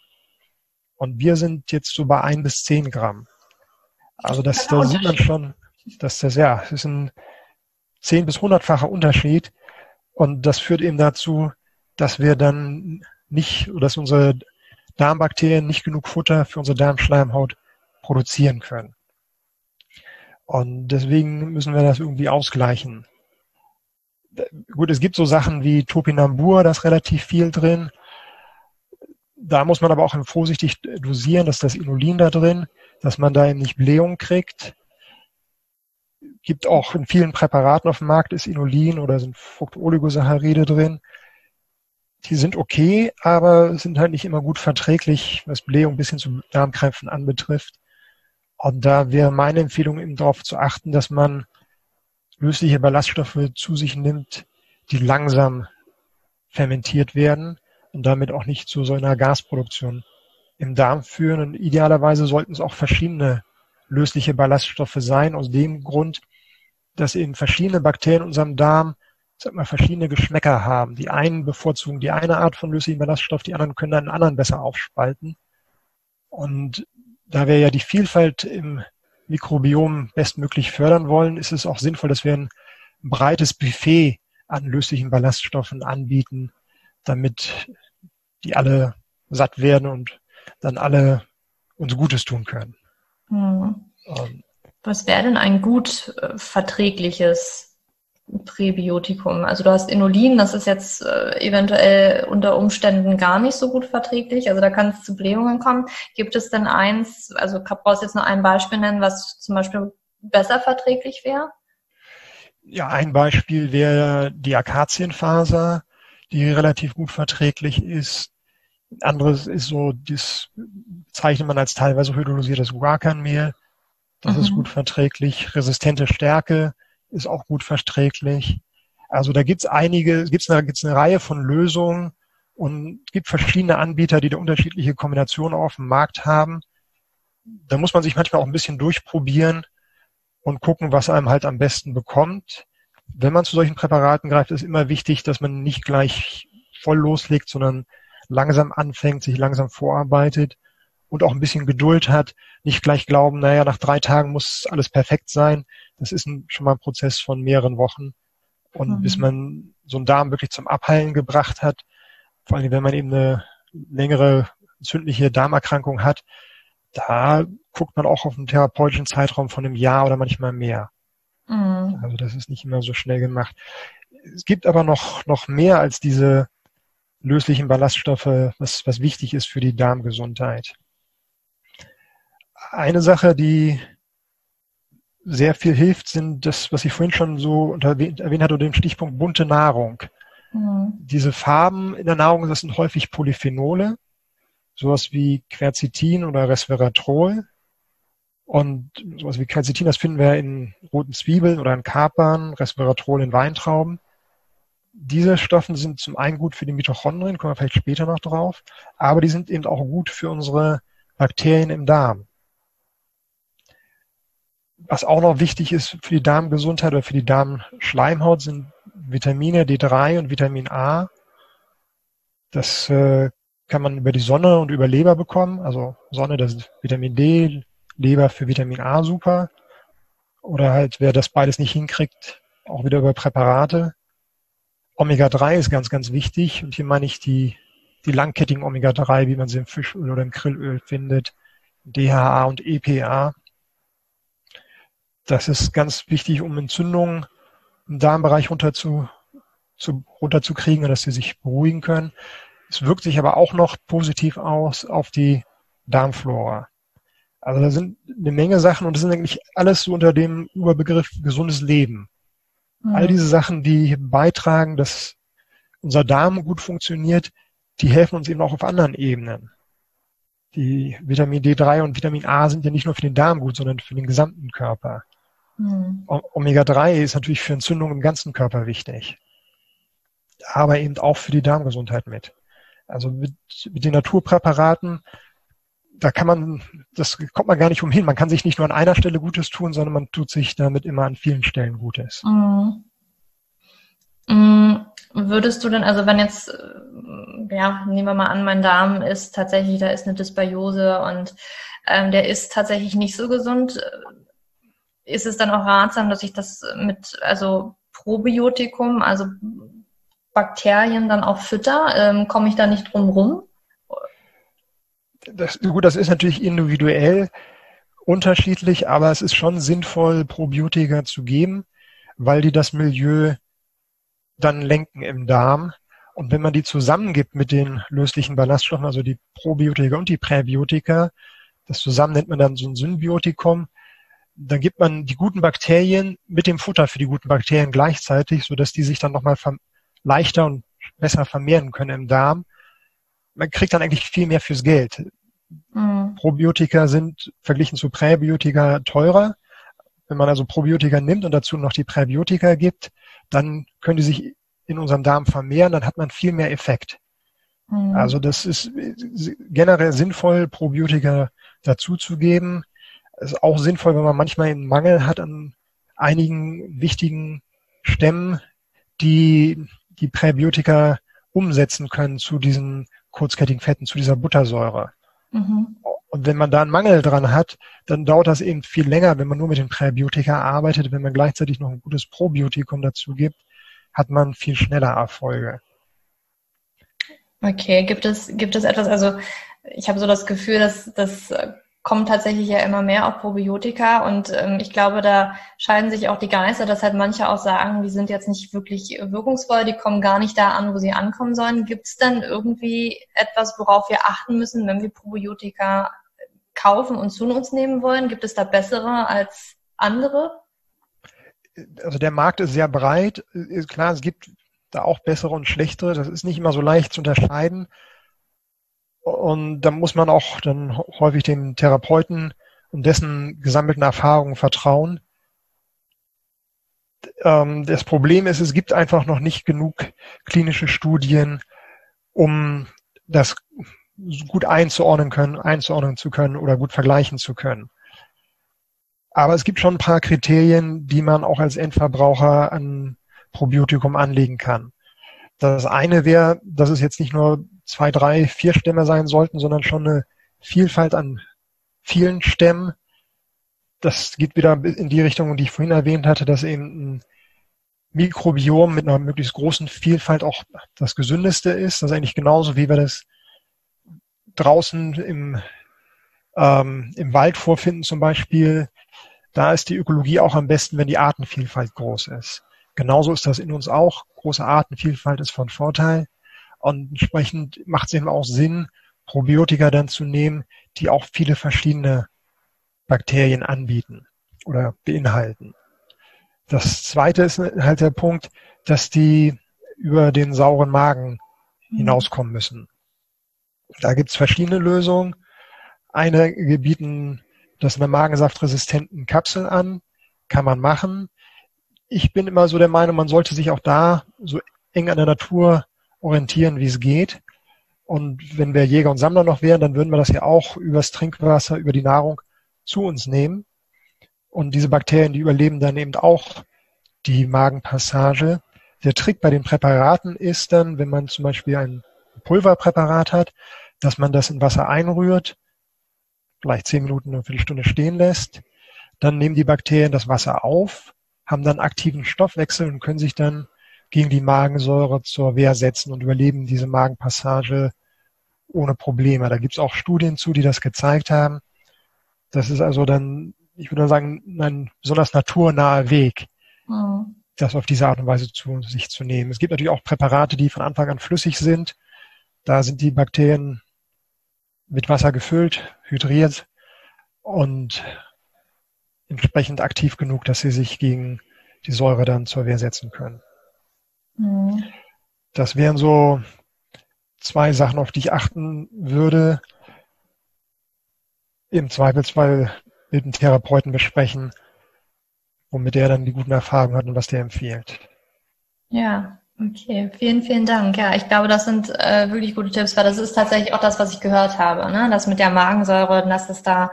Und wir sind jetzt so bei ein bis zehn Gramm. Also das, da sieht man schon, dass das ja, das ist ein zehn bis hundertfacher Unterschied. Und das führt eben dazu, dass wir dann nicht, dass unsere Darmbakterien nicht genug Futter für unsere Darmschleimhaut produzieren können. Und deswegen müssen wir das irgendwie ausgleichen. Gut, es gibt so Sachen wie Topinambur, da ist relativ viel drin. Da muss man aber auch vorsichtig dosieren, dass das Inulin da drin, dass man da eben nicht Blähung kriegt. Gibt auch in vielen Präparaten auf dem Markt ist Inulin oder sind Fructoligosaccharide drin. Die sind okay, aber sind halt nicht immer gut verträglich, was Blähung bis hin zu Darmkrämpfen anbetrifft. Und da wäre meine Empfehlung eben darauf zu achten, dass man lösliche Ballaststoffe zu sich nimmt, die langsam fermentiert werden und damit auch nicht zu so einer Gasproduktion im Darm führen. Und idealerweise sollten es auch verschiedene lösliche Ballaststoffe sein, aus dem Grund, dass eben verschiedene Bakterien in unserem Darm sag mal, verschiedene Geschmäcker haben. Die einen bevorzugen die eine Art von löslichen Ballaststoff, die anderen können einen anderen besser aufspalten. Und da wir ja die Vielfalt im Mikrobiom bestmöglich fördern wollen, ist es auch sinnvoll, dass wir ein breites Buffet an löslichen Ballaststoffen anbieten, damit die alle satt werden und dann alle uns Gutes tun können. Hm. Was wäre denn ein gut äh, verträgliches Präbiotikum. Also du hast Inulin, das ist jetzt äh, eventuell unter Umständen gar nicht so gut verträglich. Also da kann es zu Blähungen kommen. Gibt es denn eins, also brauchst du jetzt nur ein Beispiel nennen, was zum Beispiel besser verträglich wäre? Ja, ein Beispiel wäre die Akazienfaser, die relativ gut verträglich ist. Anderes ist so, das zeichnet man als teilweise hydrolysiertes Guacanmehl. Das mhm. ist gut verträglich. Resistente Stärke ist auch gut verträglich. Also da gibt's einige, gibt's eine, gibt's eine Reihe von Lösungen und gibt verschiedene Anbieter, die da unterschiedliche Kombinationen auf dem Markt haben. Da muss man sich manchmal auch ein bisschen durchprobieren und gucken, was einem halt am besten bekommt. Wenn man zu solchen Präparaten greift, ist immer wichtig, dass man nicht gleich voll loslegt, sondern langsam anfängt, sich langsam vorarbeitet und auch ein bisschen Geduld hat, nicht gleich glauben, naja, nach drei Tagen muss alles perfekt sein. Das ist ein, schon mal ein Prozess von mehreren Wochen. Und mhm. bis man so einen Darm wirklich zum Abheilen gebracht hat, vor allem wenn man eben eine längere entzündliche Darmerkrankung hat, da guckt man auch auf einen therapeutischen Zeitraum von einem Jahr oder manchmal mehr. Mhm. Also das ist nicht immer so schnell gemacht. Es gibt aber noch, noch mehr als diese löslichen Ballaststoffe, was, was wichtig ist für die Darmgesundheit eine Sache, die sehr viel hilft, sind das, was ich vorhin schon so erwähnt, erwähnt hatte, den Stichpunkt bunte Nahrung. Mhm. Diese Farben in der Nahrung, das sind häufig Polyphenole, sowas wie Quercetin oder Resveratrol. Und sowas wie Quercetin, das finden wir in roten Zwiebeln oder in Kapern, Resveratrol in Weintrauben. Diese Stoffe sind zum einen gut für die Mitochondrien, kommen wir vielleicht später noch drauf, aber die sind eben auch gut für unsere Bakterien im Darm was auch noch wichtig ist für die Darmgesundheit oder für die Darmschleimhaut sind Vitamine D3 und Vitamin A. Das äh, kann man über die Sonne und über Leber bekommen. Also Sonne, das ist Vitamin D, Leber für Vitamin A super. Oder halt, wer das beides nicht hinkriegt, auch wieder über Präparate. Omega-3 ist ganz, ganz wichtig. Und hier meine ich die, die langkettigen Omega-3, wie man sie im Fischöl oder im Grillöl findet. DHA und EPA. Das ist ganz wichtig, um Entzündungen im Darmbereich runter zu, zu, runterzukriegen und dass sie sich beruhigen können. Es wirkt sich aber auch noch positiv aus auf die Darmflora. Also da sind eine Menge Sachen und das sind eigentlich alles so unter dem Überbegriff gesundes Leben. Mhm. All diese Sachen, die beitragen, dass unser Darm gut funktioniert, die helfen uns eben auch auf anderen Ebenen. Die Vitamin D3 und Vitamin A sind ja nicht nur für den Darm gut, sondern für den gesamten Körper. Mhm. Omega-3 ist natürlich für Entzündungen im ganzen Körper wichtig, aber eben auch für die Darmgesundheit mit. Also mit, mit den Naturpräparaten da kann man, das kommt man gar nicht umhin. Man kann sich nicht nur an einer Stelle Gutes tun, sondern man tut sich damit immer an vielen Stellen Gutes. Mhm. Würdest du denn, also wenn jetzt, äh, ja, nehmen wir mal an, mein Darm ist tatsächlich, da ist eine Dysbiose und ähm, der ist tatsächlich nicht so gesund, ist es dann auch ratsam, dass ich das mit, also Probiotikum, also Bakterien dann auch fütter? Ähm, Komme ich da nicht drum rum? Das, gut, das ist natürlich individuell unterschiedlich, aber es ist schon sinnvoll, Probiotika zu geben, weil die das Milieu dann lenken im Darm. Und wenn man die zusammengibt mit den löslichen Ballaststoffen, also die Probiotika und die Präbiotika, das zusammen nennt man dann so ein Symbiotikum, dann gibt man die guten Bakterien mit dem Futter für die guten Bakterien gleichzeitig, sodass die sich dann nochmal leichter und besser vermehren können im Darm. Man kriegt dann eigentlich viel mehr fürs Geld. Mhm. Probiotika sind verglichen zu Präbiotika teurer. Wenn man also Probiotika nimmt und dazu noch die Präbiotika gibt, dann können die sich in unserem Darm vermehren, dann hat man viel mehr Effekt. Mhm. Also das ist generell sinnvoll, Probiotika dazuzugeben. Es ist auch sinnvoll, wenn man manchmal einen Mangel hat an einigen wichtigen Stämmen, die die Präbiotika umsetzen können zu diesen kurzkettigen Fetten, zu dieser Buttersäure. Mhm. Und wenn man da einen Mangel dran hat, dann dauert das eben viel länger, wenn man nur mit den Präbiotika arbeitet. Wenn man gleichzeitig noch ein gutes Probiotikum dazu gibt, hat man viel schneller Erfolge. Okay, gibt es, gibt es etwas, also ich habe so das Gefühl, dass, dass kommen tatsächlich ja immer mehr auf Probiotika und ähm, ich glaube, da scheiden sich auch die Geister, dass halt manche auch sagen, die sind jetzt nicht wirklich wirkungsvoll, die kommen gar nicht da an, wo sie ankommen sollen. Gibt es denn irgendwie etwas, worauf wir achten müssen, wenn wir Probiotika kaufen und zu uns nehmen wollen? Gibt es da bessere als andere? Also der Markt ist sehr breit. Klar, es gibt da auch bessere und schlechtere. Das ist nicht immer so leicht zu unterscheiden. Und da muss man auch dann häufig dem Therapeuten und dessen gesammelten Erfahrungen vertrauen. Ähm, das Problem ist, es gibt einfach noch nicht genug klinische Studien, um das gut einzuordnen können, einzuordnen zu können oder gut vergleichen zu können. Aber es gibt schon ein paar Kriterien, die man auch als Endverbraucher an Probiotikum anlegen kann. Das eine wäre, dass es jetzt nicht nur zwei, drei, vier Stämme sein sollten, sondern schon eine Vielfalt an vielen Stämmen. Das geht wieder in die Richtung, die ich vorhin erwähnt hatte, dass eben ein Mikrobiom mit einer möglichst großen Vielfalt auch das gesündeste ist. Das ist eigentlich genauso, wie wir das draußen im, ähm, im Wald vorfinden zum Beispiel. Da ist die Ökologie auch am besten, wenn die Artenvielfalt groß ist. Genauso ist das in uns auch. Große Artenvielfalt ist von Vorteil. Und entsprechend macht es eben auch Sinn, Probiotika dann zu nehmen, die auch viele verschiedene Bakterien anbieten oder beinhalten. Das zweite ist halt der Punkt, dass die über den sauren Magen mhm. hinauskommen müssen. Da gibt es verschiedene Lösungen. Eine gebieten das in der magensaftresistenten Kapsel an, kann man machen. Ich bin immer so der Meinung, man sollte sich auch da so eng an der Natur orientieren, wie es geht. Und wenn wir Jäger und Sammler noch wären, dann würden wir das ja auch übers Trinkwasser, über die Nahrung zu uns nehmen. Und diese Bakterien, die überleben dann eben auch die Magenpassage. Der Trick bei den Präparaten ist dann, wenn man zum Beispiel ein Pulverpräparat hat, dass man das in Wasser einrührt, vielleicht zehn Minuten, eine Viertelstunde stehen lässt. Dann nehmen die Bakterien das Wasser auf, haben dann aktiven Stoffwechsel und können sich dann gegen die Magensäure zur Wehr setzen und überleben diese Magenpassage ohne Probleme. Da gibt es auch Studien zu, die das gezeigt haben. Das ist also dann, ich würde sagen, ein besonders naturnaher Weg, mhm. das auf diese Art und Weise zu sich zu nehmen. Es gibt natürlich auch Präparate, die von Anfang an flüssig sind. Da sind die Bakterien mit Wasser gefüllt, hydriert und entsprechend aktiv genug, dass sie sich gegen die Säure dann zur Wehr setzen können. Mhm. Das wären so zwei Sachen, auf die ich achten würde. Im Zweifelsfall mit einem Therapeuten besprechen, womit er dann die guten Erfahrungen hat und was der empfiehlt. Ja, Okay, vielen, vielen Dank. Ja, ich glaube, das sind äh, wirklich gute Tipps, weil das ist tatsächlich auch das, was ich gehört habe, ne? Das mit der Magensäure, dass es da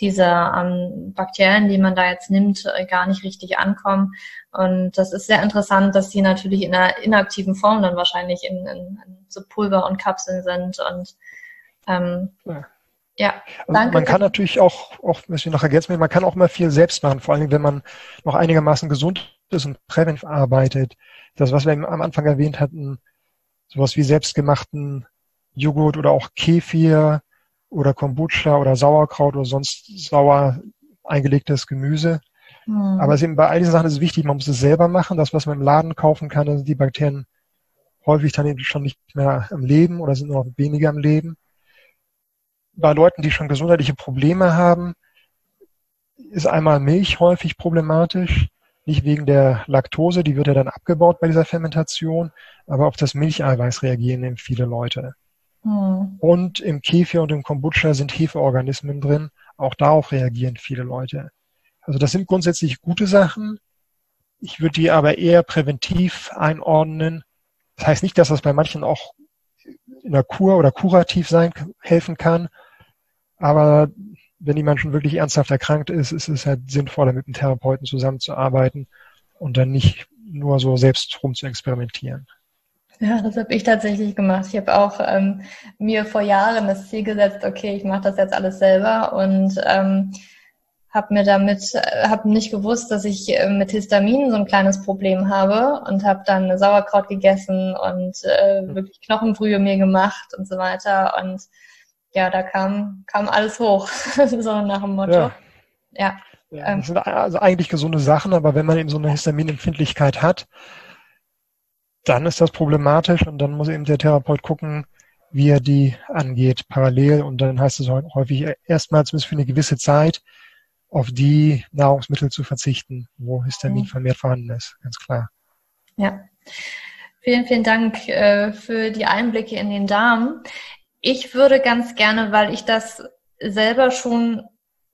diese ähm, Bakterien, die man da jetzt nimmt, äh, gar nicht richtig ankommen. Und das ist sehr interessant, dass die natürlich in einer inaktiven Form dann wahrscheinlich in, in, in so Pulver und Kapseln sind. Und ähm, ja. Ja, danke. Man kann natürlich auch, auch, müssen wir noch ergänzen, man kann auch mal viel selbst machen, vor allem wenn man noch einigermaßen gesund ist und präventiv arbeitet das, was wir am Anfang erwähnt hatten, sowas wie selbstgemachten Joghurt oder auch Kefir oder Kombucha oder Sauerkraut oder sonst sauer eingelegtes Gemüse. Mhm. Aber eben bei all diesen Sachen ist es wichtig, man muss es selber machen. Das, was man im Laden kaufen kann, sind die Bakterien häufig dann eben schon nicht mehr am Leben oder sind nur noch weniger am Leben. Bei Leuten, die schon gesundheitliche Probleme haben, ist einmal Milch häufig problematisch nicht wegen der Laktose, die wird ja dann abgebaut bei dieser Fermentation, aber auf das Milcheiweiß reagieren eben viele Leute. Mhm. Und im Kefir und im Kombucha sind Hefeorganismen drin, auch darauf reagieren viele Leute. Also das sind grundsätzlich gute Sachen. Ich würde die aber eher präventiv einordnen. Das heißt nicht, dass das bei manchen auch in der Kur oder kurativ sein helfen kann, aber wenn jemand schon wirklich ernsthaft erkrankt ist, ist es halt sinnvoller, mit einem Therapeuten zusammenzuarbeiten und dann nicht nur so selbst rum zu experimentieren. Ja, das habe ich tatsächlich gemacht. Ich habe auch ähm, mir vor Jahren das Ziel gesetzt, okay, ich mache das jetzt alles selber und ähm, habe mir damit, äh, habe nicht gewusst, dass ich äh, mit Histamin so ein kleines Problem habe und habe dann Sauerkraut gegessen und äh, wirklich Knochenbrühe mir gemacht und so weiter und ja, da kam, kam alles hoch, so nach dem Motto. Ja. ja. ja ähm. das sind also eigentlich gesunde Sachen, aber wenn man eben so eine Histaminempfindlichkeit hat, dann ist das problematisch und dann muss eben der Therapeut gucken, wie er die angeht, parallel. Und dann heißt es häufig erstmal zumindest für eine gewisse Zeit auf die Nahrungsmittel zu verzichten, wo Histamin mhm. vermehrt vorhanden ist, ganz klar. Ja. Vielen, vielen Dank äh, für die Einblicke in den Darm. Ich würde ganz gerne, weil ich das selber schon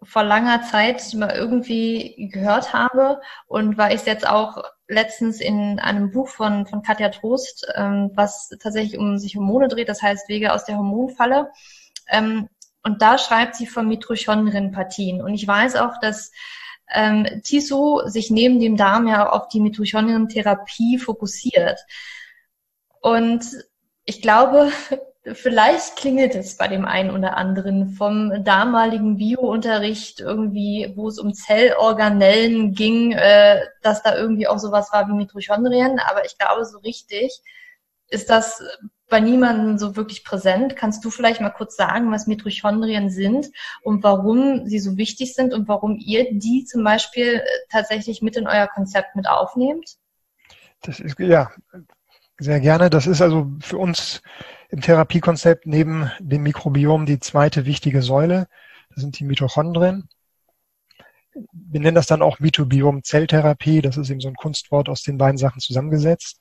vor langer Zeit mal irgendwie gehört habe und weil ich es jetzt auch letztens in einem Buch von, von Katja Trost, ähm, was tatsächlich um sich Hormone dreht, das heißt Wege aus der Hormonfalle. Ähm, und da schreibt sie von Mitochondrienpathien. Und ich weiß auch, dass ähm, Tiso sich neben dem Darm ja auf die Mitochondrientherapie fokussiert. Und ich glaube, vielleicht klingelt es bei dem einen oder anderen vom damaligen Biounterricht irgendwie, wo es um Zellorganellen ging, äh, dass da irgendwie auch sowas war wie Mitochondrien. Aber ich glaube, so richtig ist das bei niemandem so wirklich präsent. Kannst du vielleicht mal kurz sagen, was Mitochondrien sind und warum sie so wichtig sind und warum ihr die zum Beispiel äh, tatsächlich mit in euer Konzept mit aufnehmt? Das ist, ja, sehr gerne. Das ist also für uns im Therapiekonzept neben dem Mikrobiom die zweite wichtige Säule. Das sind die Mitochondrien. Wir nennen das dann auch Mitobiom-Zelltherapie. Das ist eben so ein Kunstwort aus den beiden Sachen zusammengesetzt.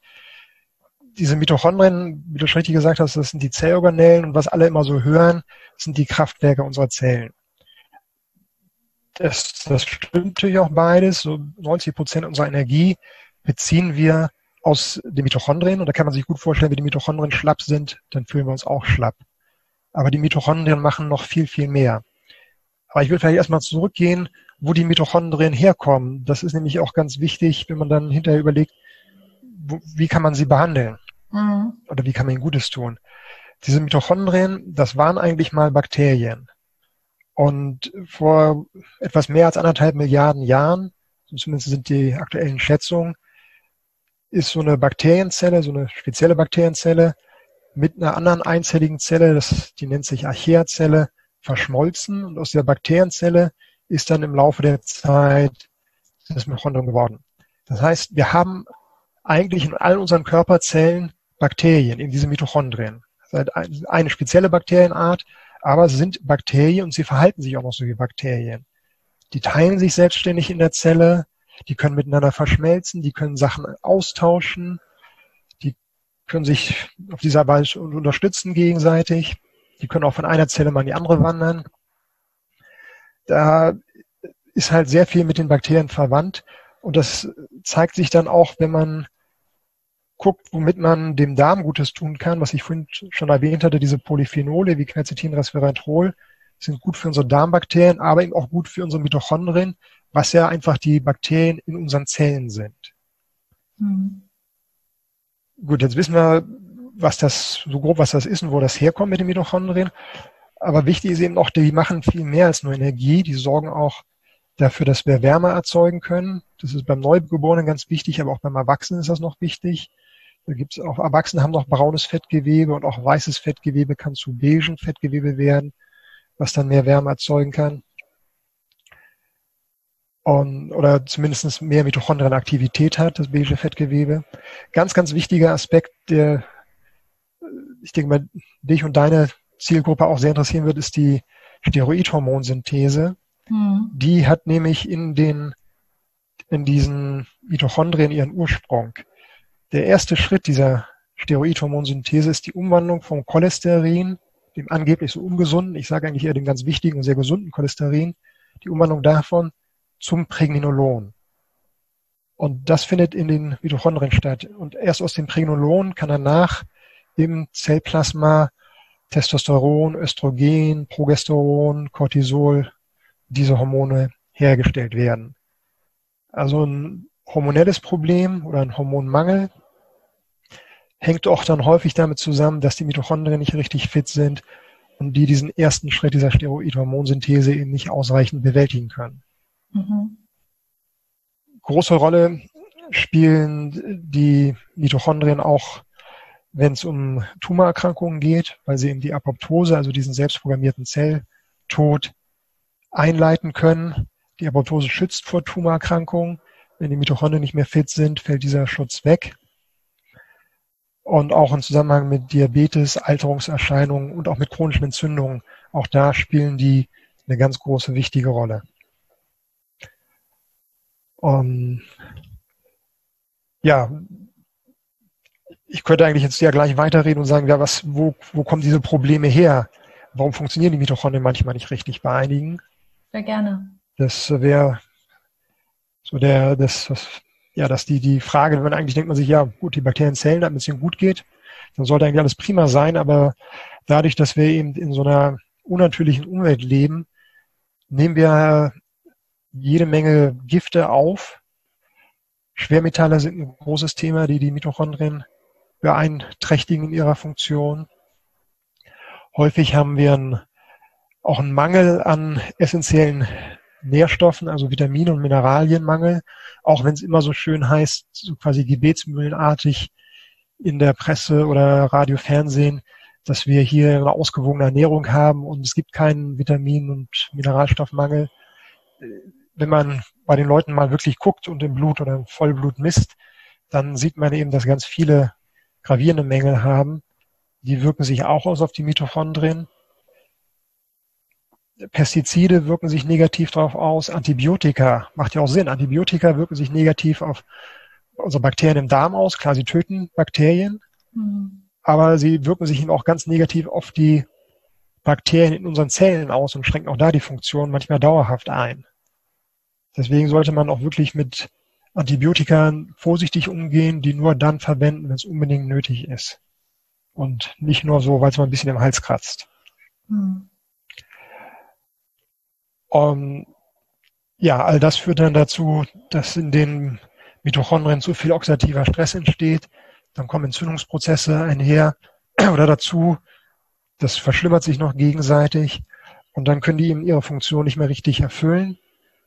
Diese Mitochondrien, wie du schon richtig gesagt hast, das sind die Zellorganellen und was alle immer so hören, sind die Kraftwerke unserer Zellen. Das, das stimmt natürlich auch beides. So 90 Prozent unserer Energie beziehen wir aus den Mitochondrien. Und da kann man sich gut vorstellen, wenn die Mitochondrien schlapp sind, dann fühlen wir uns auch schlapp. Aber die Mitochondrien machen noch viel, viel mehr. Aber ich will vielleicht erstmal zurückgehen, wo die Mitochondrien herkommen. Das ist nämlich auch ganz wichtig, wenn man dann hinterher überlegt, wo, wie kann man sie behandeln? Mhm. Oder wie kann man ihnen Gutes tun? Diese Mitochondrien, das waren eigentlich mal Bakterien. Und vor etwas mehr als anderthalb Milliarden Jahren, zumindest sind die aktuellen Schätzungen, ist so eine Bakterienzelle, so eine spezielle Bakterienzelle mit einer anderen einzelligen Zelle, das, die nennt sich Archaea-Zelle, verschmolzen und aus der Bakterienzelle ist dann im Laufe der Zeit das Mitochondrium geworden. Das heißt, wir haben eigentlich in allen unseren Körperzellen Bakterien in diese Mitochondrien. Ist eine spezielle Bakterienart, aber es sind Bakterien und sie verhalten sich auch noch so wie Bakterien. Die teilen sich selbstständig in der Zelle, die können miteinander verschmelzen, die können Sachen austauschen, die können sich auf dieser Weise unterstützen gegenseitig, die können auch von einer Zelle mal in die andere wandern. Da ist halt sehr viel mit den Bakterien verwandt. Und das zeigt sich dann auch, wenn man guckt, womit man dem Darm Gutes tun kann, was ich vorhin schon erwähnt hatte, diese Polyphenole wie Quercetin, Resveratrol, sind gut für unsere Darmbakterien, aber eben auch gut für unsere Mitochondrien, was ja einfach die Bakterien in unseren Zellen sind. Mhm. Gut, jetzt wissen wir, was das, so grob was das ist und wo das herkommt mit den Mitochondrien. Aber wichtig ist eben auch, die machen viel mehr als nur Energie. Die sorgen auch dafür, dass wir Wärme erzeugen können. Das ist beim Neugeborenen ganz wichtig, aber auch beim Erwachsenen ist das noch wichtig. Da gibt es auch Erwachsene haben noch braunes Fettgewebe und auch weißes Fettgewebe kann zu beigen Fettgewebe werden, was dann mehr Wärme erzeugen kann. Und, oder zumindest mehr Mitochondrienaktivität hat, das beige Fettgewebe. Ganz, ganz wichtiger Aspekt, der ich denke mal, dich und deine Zielgruppe auch sehr interessieren wird, ist die Steroidhormonsynthese. Mhm. Die hat nämlich in den in diesen Mitochondrien ihren Ursprung. Der erste Schritt dieser Steroidhormonsynthese ist die Umwandlung vom Cholesterin, dem angeblich so ungesunden, ich sage eigentlich eher dem ganz wichtigen und sehr gesunden Cholesterin, die Umwandlung davon zum Pregnenolon. Und das findet in den Mitochondrien statt. Und erst aus dem Pregnenolon kann danach im Zellplasma Testosteron, Östrogen, Progesteron, Cortisol, diese Hormone hergestellt werden. Also ein hormonelles Problem oder ein Hormonmangel hängt auch dann häufig damit zusammen, dass die Mitochondrien nicht richtig fit sind und die diesen ersten Schritt dieser Steroidhormonsynthese eben nicht ausreichend bewältigen können. Mhm. Große Rolle spielen die Mitochondrien auch, wenn es um Tumorerkrankungen geht, weil sie eben die Apoptose, also diesen selbstprogrammierten Zelltod, einleiten können. Die Apoptose schützt vor Tumorerkrankungen. Wenn die Mitochondrien nicht mehr fit sind, fällt dieser Schutz weg. Und auch im Zusammenhang mit Diabetes, Alterungserscheinungen und auch mit chronischen Entzündungen, auch da spielen die eine ganz große, wichtige Rolle. Um, ja, ich könnte eigentlich jetzt ja gleich weiterreden und sagen, ja, was, wo, wo kommen diese Probleme her? Warum funktionieren die Mitochondrien manchmal nicht richtig bei einigen? Sehr gerne. Das wäre so der, das, was, ja, dass die, die Frage, wenn man eigentlich denkt man sich, ja, gut, die Bakterien zählen, damit es ihnen gut geht, dann sollte eigentlich alles prima sein, aber dadurch, dass wir eben in so einer unnatürlichen Umwelt leben, nehmen wir jede Menge Gifte auf. Schwermetalle sind ein großes Thema, die die Mitochondrien beeinträchtigen in ihrer Funktion. Häufig haben wir einen, auch einen Mangel an essentiellen Nährstoffen, also Vitamine und Mineralienmangel, auch wenn es immer so schön heißt, so quasi gebetsmühlenartig in der Presse oder Radio, Fernsehen, dass wir hier eine ausgewogene Ernährung haben und es gibt keinen Vitamin- und Mineralstoffmangel. Wenn man bei den Leuten mal wirklich guckt und im Blut oder im Vollblut misst, dann sieht man eben, dass ganz viele gravierende Mängel haben. Die wirken sich auch aus auf die Mitochondrien. Pestizide wirken sich negativ darauf aus. Antibiotika macht ja auch Sinn. Antibiotika wirken sich negativ auf unsere Bakterien im Darm aus. Klar, sie töten Bakterien, mhm. aber sie wirken sich eben auch ganz negativ auf die Bakterien in unseren Zellen aus und schränken auch da die Funktion manchmal dauerhaft ein. Deswegen sollte man auch wirklich mit Antibiotika vorsichtig umgehen, die nur dann verwenden, wenn es unbedingt nötig ist. Und nicht nur so, weil es mal ein bisschen im Hals kratzt. Hm. Um, ja, all das führt dann dazu, dass in den Mitochondrien zu viel oxidativer Stress entsteht. Dann kommen Entzündungsprozesse einher oder dazu. Das verschlimmert sich noch gegenseitig. Und dann können die eben ihre Funktion nicht mehr richtig erfüllen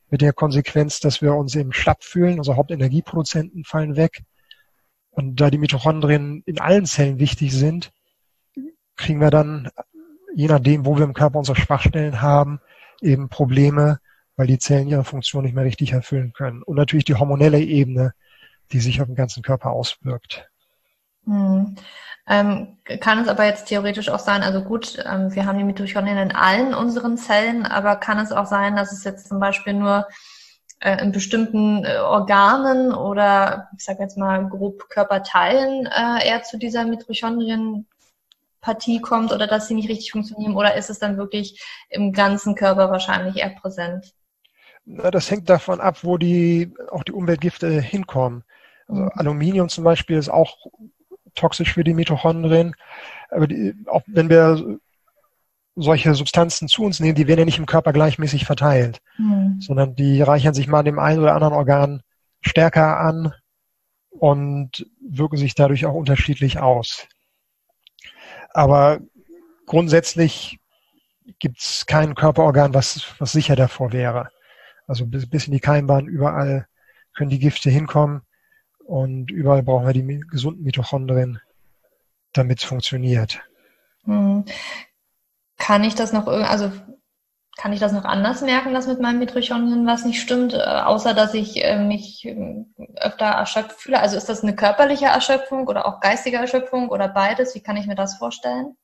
mit der Konsequenz, dass wir uns eben schlapp fühlen. Unsere Hauptenergieproduzenten fallen weg. Und da die Mitochondrien in allen Zellen wichtig sind, kriegen wir dann, je nachdem, wo wir im Körper unsere Schwachstellen haben, eben Probleme, weil die Zellen ihre Funktion nicht mehr richtig erfüllen können. Und natürlich die hormonelle Ebene, die sich auf den ganzen Körper auswirkt. Hm. Ähm, kann es aber jetzt theoretisch auch sein, also gut, ähm, wir haben die Mitochondrien in allen unseren Zellen, aber kann es auch sein, dass es jetzt zum Beispiel nur äh, in bestimmten äh, Organen oder ich sage jetzt mal grob Körperteilen äh, eher zu dieser Mitochondrienpartie kommt oder dass sie nicht richtig funktionieren oder ist es dann wirklich im ganzen Körper wahrscheinlich eher präsent? Na, das hängt davon ab, wo die auch die Umweltgifte hinkommen. Also mhm. Aluminium zum Beispiel ist auch toxisch für die Mitochondrien. Aber die, auch wenn wir solche Substanzen zu uns nehmen, die werden ja nicht im Körper gleichmäßig verteilt, mhm. sondern die reichern sich mal dem einen oder anderen Organ stärker an und wirken sich dadurch auch unterschiedlich aus. Aber grundsätzlich gibt es kein Körperorgan, was, was sicher davor wäre. Also bis, bis in die Keimbahn überall können die Gifte hinkommen und überall brauchen wir die gesunden Mitochondrien, damit es funktioniert. Hm. Kann ich das noch, also kann ich das noch anders merken, dass mit meinem Mitochondrien was nicht stimmt, äh, außer dass ich äh, mich äh, öfter erschöpft fühle? Also ist das eine körperliche Erschöpfung oder auch geistige Erschöpfung oder beides? Wie kann ich mir das vorstellen?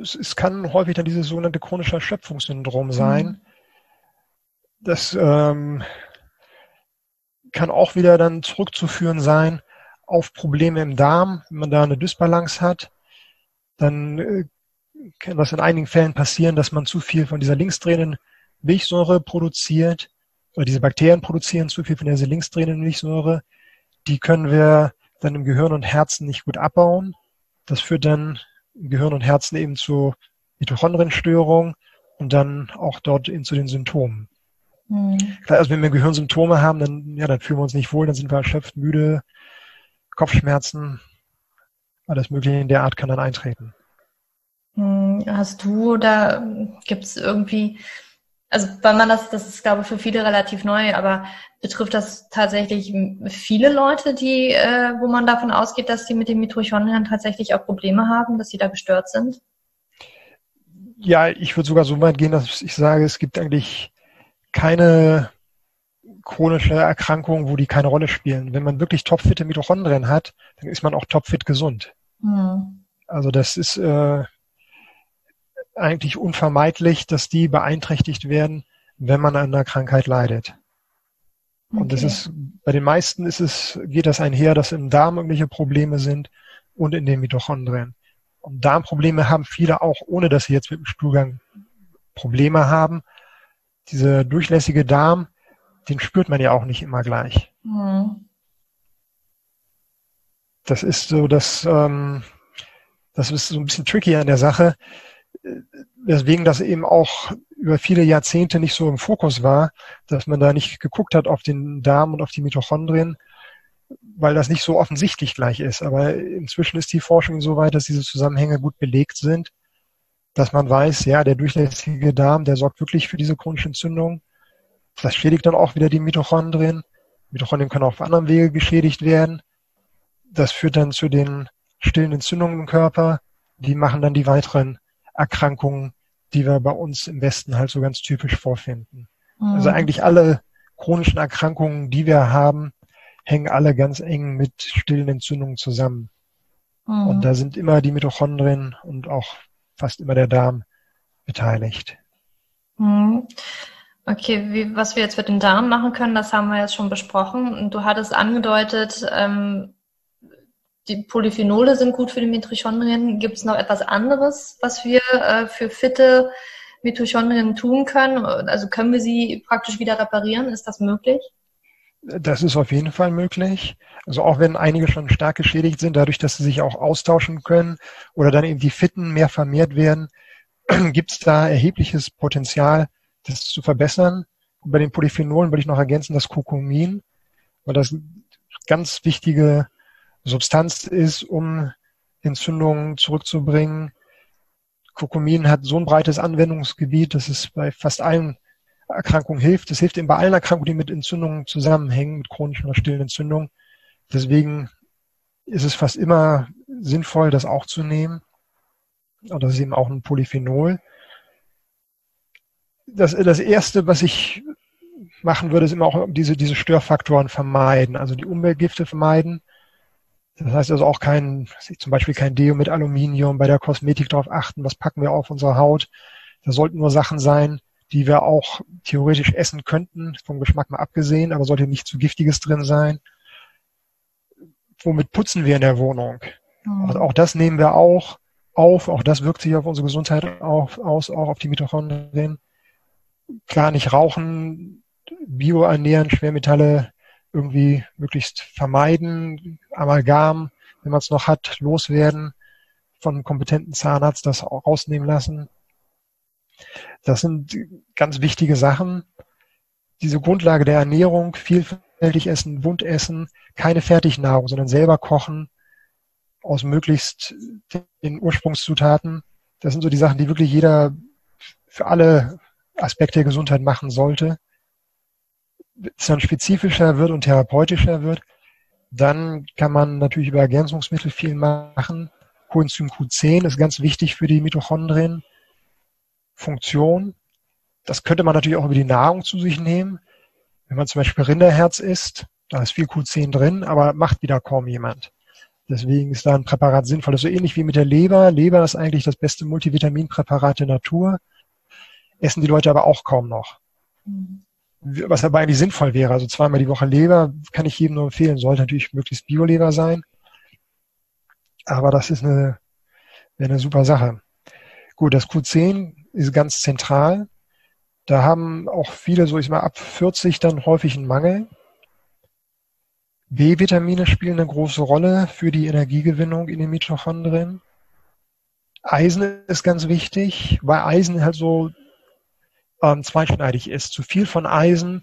Es, es kann häufig dann dieses sogenannte chronische Erschöpfungssyndrom sein. Mhm. Das ähm, kann auch wieder dann zurückzuführen sein auf Probleme im Darm. Wenn man da eine Dysbalance hat, dann äh, kann das in einigen Fällen passieren, dass man zu viel von dieser linksdrehenden Milchsäure produziert oder diese Bakterien produzieren zu viel von dieser linksdrehenden Milchsäure. Die können wir dann im Gehirn und Herzen nicht gut abbauen. Das führt dann im Gehirn und Herzen eben zu Mitochondrienstörungen und dann auch dort eben zu den Symptomen. Mhm. Klar, also wenn wir im Gehirn Symptome haben, dann, ja, dann fühlen wir uns nicht wohl, dann sind wir erschöpft, müde, Kopfschmerzen, alles Mögliche in der Art kann dann eintreten. Hm, hast du da, gibt es irgendwie, also weil man das, das ist glaube ich für viele relativ neu, aber betrifft das tatsächlich viele Leute, die, äh, wo man davon ausgeht, dass die mit den Mitochondrien tatsächlich auch Probleme haben, dass sie da gestört sind? Ja, ich würde sogar so weit gehen, dass ich sage, es gibt eigentlich keine chronische Erkrankung, wo die keine Rolle spielen. Wenn man wirklich topfitte Mitochondrien hat, dann ist man auch topfit gesund. Mhm. Also das ist äh, eigentlich unvermeidlich, dass die beeinträchtigt werden, wenn man an einer Krankheit leidet. Okay. Und das ist, bei den meisten ist es, geht das einher, dass im Darm irgendwelche Probleme sind und in den Mitochondrien. Und Darmprobleme haben viele auch, ohne dass sie jetzt mit dem Stuhlgang Probleme haben. Dieser durchlässige Darm, den spürt man ja auch nicht immer gleich. Mhm. Das ist so, dass ähm, das ist so ein bisschen tricky an der Sache weswegen das eben auch über viele Jahrzehnte nicht so im Fokus war, dass man da nicht geguckt hat auf den Darm und auf die Mitochondrien, weil das nicht so offensichtlich gleich ist. Aber inzwischen ist die Forschung so weit, dass diese Zusammenhänge gut belegt sind, dass man weiß, ja, der durchlässige Darm, der sorgt wirklich für diese chronische Entzündung. Das schädigt dann auch wieder die Mitochondrien. Mitochondrien können auch auf anderem Wege geschädigt werden. Das führt dann zu den stillen Entzündungen im Körper. Die machen dann die weiteren Erkrankungen, die wir bei uns im Westen halt so ganz typisch vorfinden. Mhm. Also eigentlich alle chronischen Erkrankungen, die wir haben, hängen alle ganz eng mit stillen Entzündungen zusammen. Mhm. Und da sind immer die Mitochondrien und auch fast immer der Darm beteiligt. Mhm. Okay, wie, was wir jetzt mit dem Darm machen können, das haben wir jetzt schon besprochen. Und du hattest angedeutet, ähm, die Polyphenole sind gut für die Mitochondrien. Gibt es noch etwas anderes, was wir äh, für fitte Mitochondrien tun können? Also können wir sie praktisch wieder reparieren? Ist das möglich? Das ist auf jeden Fall möglich. Also auch wenn einige schon stark geschädigt sind, dadurch, dass sie sich auch austauschen können oder dann eben die Fitten mehr vermehrt werden, gibt es da erhebliches Potenzial, das zu verbessern. Und bei den Polyphenolen würde ich noch ergänzen das Kurkumin, weil das ganz wichtige Substanz ist, um Entzündungen zurückzubringen. Kurkumin hat so ein breites Anwendungsgebiet, dass es bei fast allen Erkrankungen hilft. Es hilft eben bei allen Erkrankungen, die mit Entzündungen zusammenhängen, mit chronischen oder stillen Entzündungen. Deswegen ist es fast immer sinnvoll, das auch zu nehmen. Und das ist eben auch ein Polyphenol. Das, das erste, was ich machen würde, ist immer auch diese, diese Störfaktoren vermeiden, also die Umweltgifte vermeiden. Das heißt also auch kein, zum Beispiel kein Deo mit Aluminium, bei der Kosmetik darauf achten, was packen wir auf unsere Haut. Da sollten nur Sachen sein, die wir auch theoretisch essen könnten, vom Geschmack mal abgesehen, aber sollte nicht zu giftiges drin sein. Womit putzen wir in der Wohnung? Mhm. Auch, auch, das nehmen wir auch auf, auch das wirkt sich auf unsere Gesundheit auf, aus, auch auf die Mitochondrien. Klar, nicht rauchen, Bio ernähren, Schwermetalle irgendwie möglichst vermeiden, Amalgam, wenn man es noch hat, loswerden, von einem kompetenten Zahnarzt das auch rausnehmen lassen. Das sind ganz wichtige Sachen. Diese Grundlage der Ernährung, vielfältig essen, bunt essen, keine Fertignahrung, sondern selber kochen aus möglichst den Ursprungszutaten. Das sind so die Sachen, die wirklich jeder für alle Aspekte der Gesundheit machen sollte. Wenn es dann spezifischer wird und therapeutischer wird, dann kann man natürlich über Ergänzungsmittel viel machen. Coenzym Q10 ist ganz wichtig für die Mitochondrien. Funktion. Das könnte man natürlich auch über die Nahrung zu sich nehmen. Wenn man zum Beispiel Rinderherz isst, da ist viel Q10 drin, aber macht wieder kaum jemand. Deswegen ist da ein Präparat sinnvoll. Das ist so ähnlich wie mit der Leber. Leber ist eigentlich das beste Multivitaminpräparat der Natur. Essen die Leute aber auch kaum noch. Mhm. Was dabei eigentlich sinnvoll wäre. Also zweimal die Woche Leber kann ich jedem nur empfehlen. Sollte natürlich möglichst Bio-Leber sein. Aber das ist eine, eine super Sache. Gut, das Q10 ist ganz zentral. Da haben auch viele, so ich mal, ab 40 dann häufig einen Mangel. B-Vitamine spielen eine große Rolle für die Energiegewinnung in den Mitochondrien. Eisen ist ganz wichtig, weil Eisen halt so ähm, zweischneidig ist. Zu viel von Eisen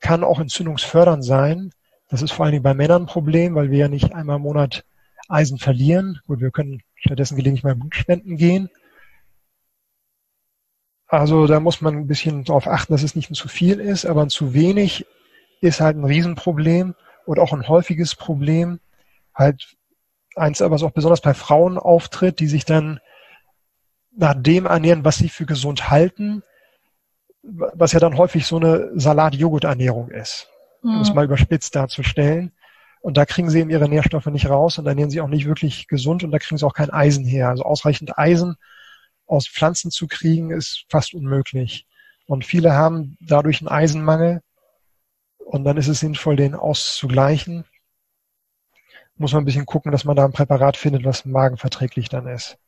kann auch entzündungsfördernd sein. Das ist vor allen Dingen bei Männern ein Problem, weil wir ja nicht einmal im Monat Eisen verlieren. Gut, wir können stattdessen gelegentlich mal Blut spenden gehen. Also da muss man ein bisschen darauf achten, dass es nicht zu viel ist, aber ein zu wenig ist halt ein Riesenproblem und auch ein häufiges Problem. Halt eins, was auch besonders bei Frauen auftritt, die sich dann nach dem ernähren, was sie für gesund halten, was ja dann häufig so eine Salat-Joghurt-Ernährung ist, mhm. um es mhm. mal überspitzt darzustellen. Und da kriegen sie eben ihre Nährstoffe nicht raus und ernähren sie auch nicht wirklich gesund und da kriegen sie auch kein Eisen her. Also ausreichend Eisen aus Pflanzen zu kriegen, ist fast unmöglich. Und viele haben dadurch einen Eisenmangel und dann ist es sinnvoll, den auszugleichen. Muss man ein bisschen gucken, dass man da ein Präparat findet, was magenverträglich dann ist.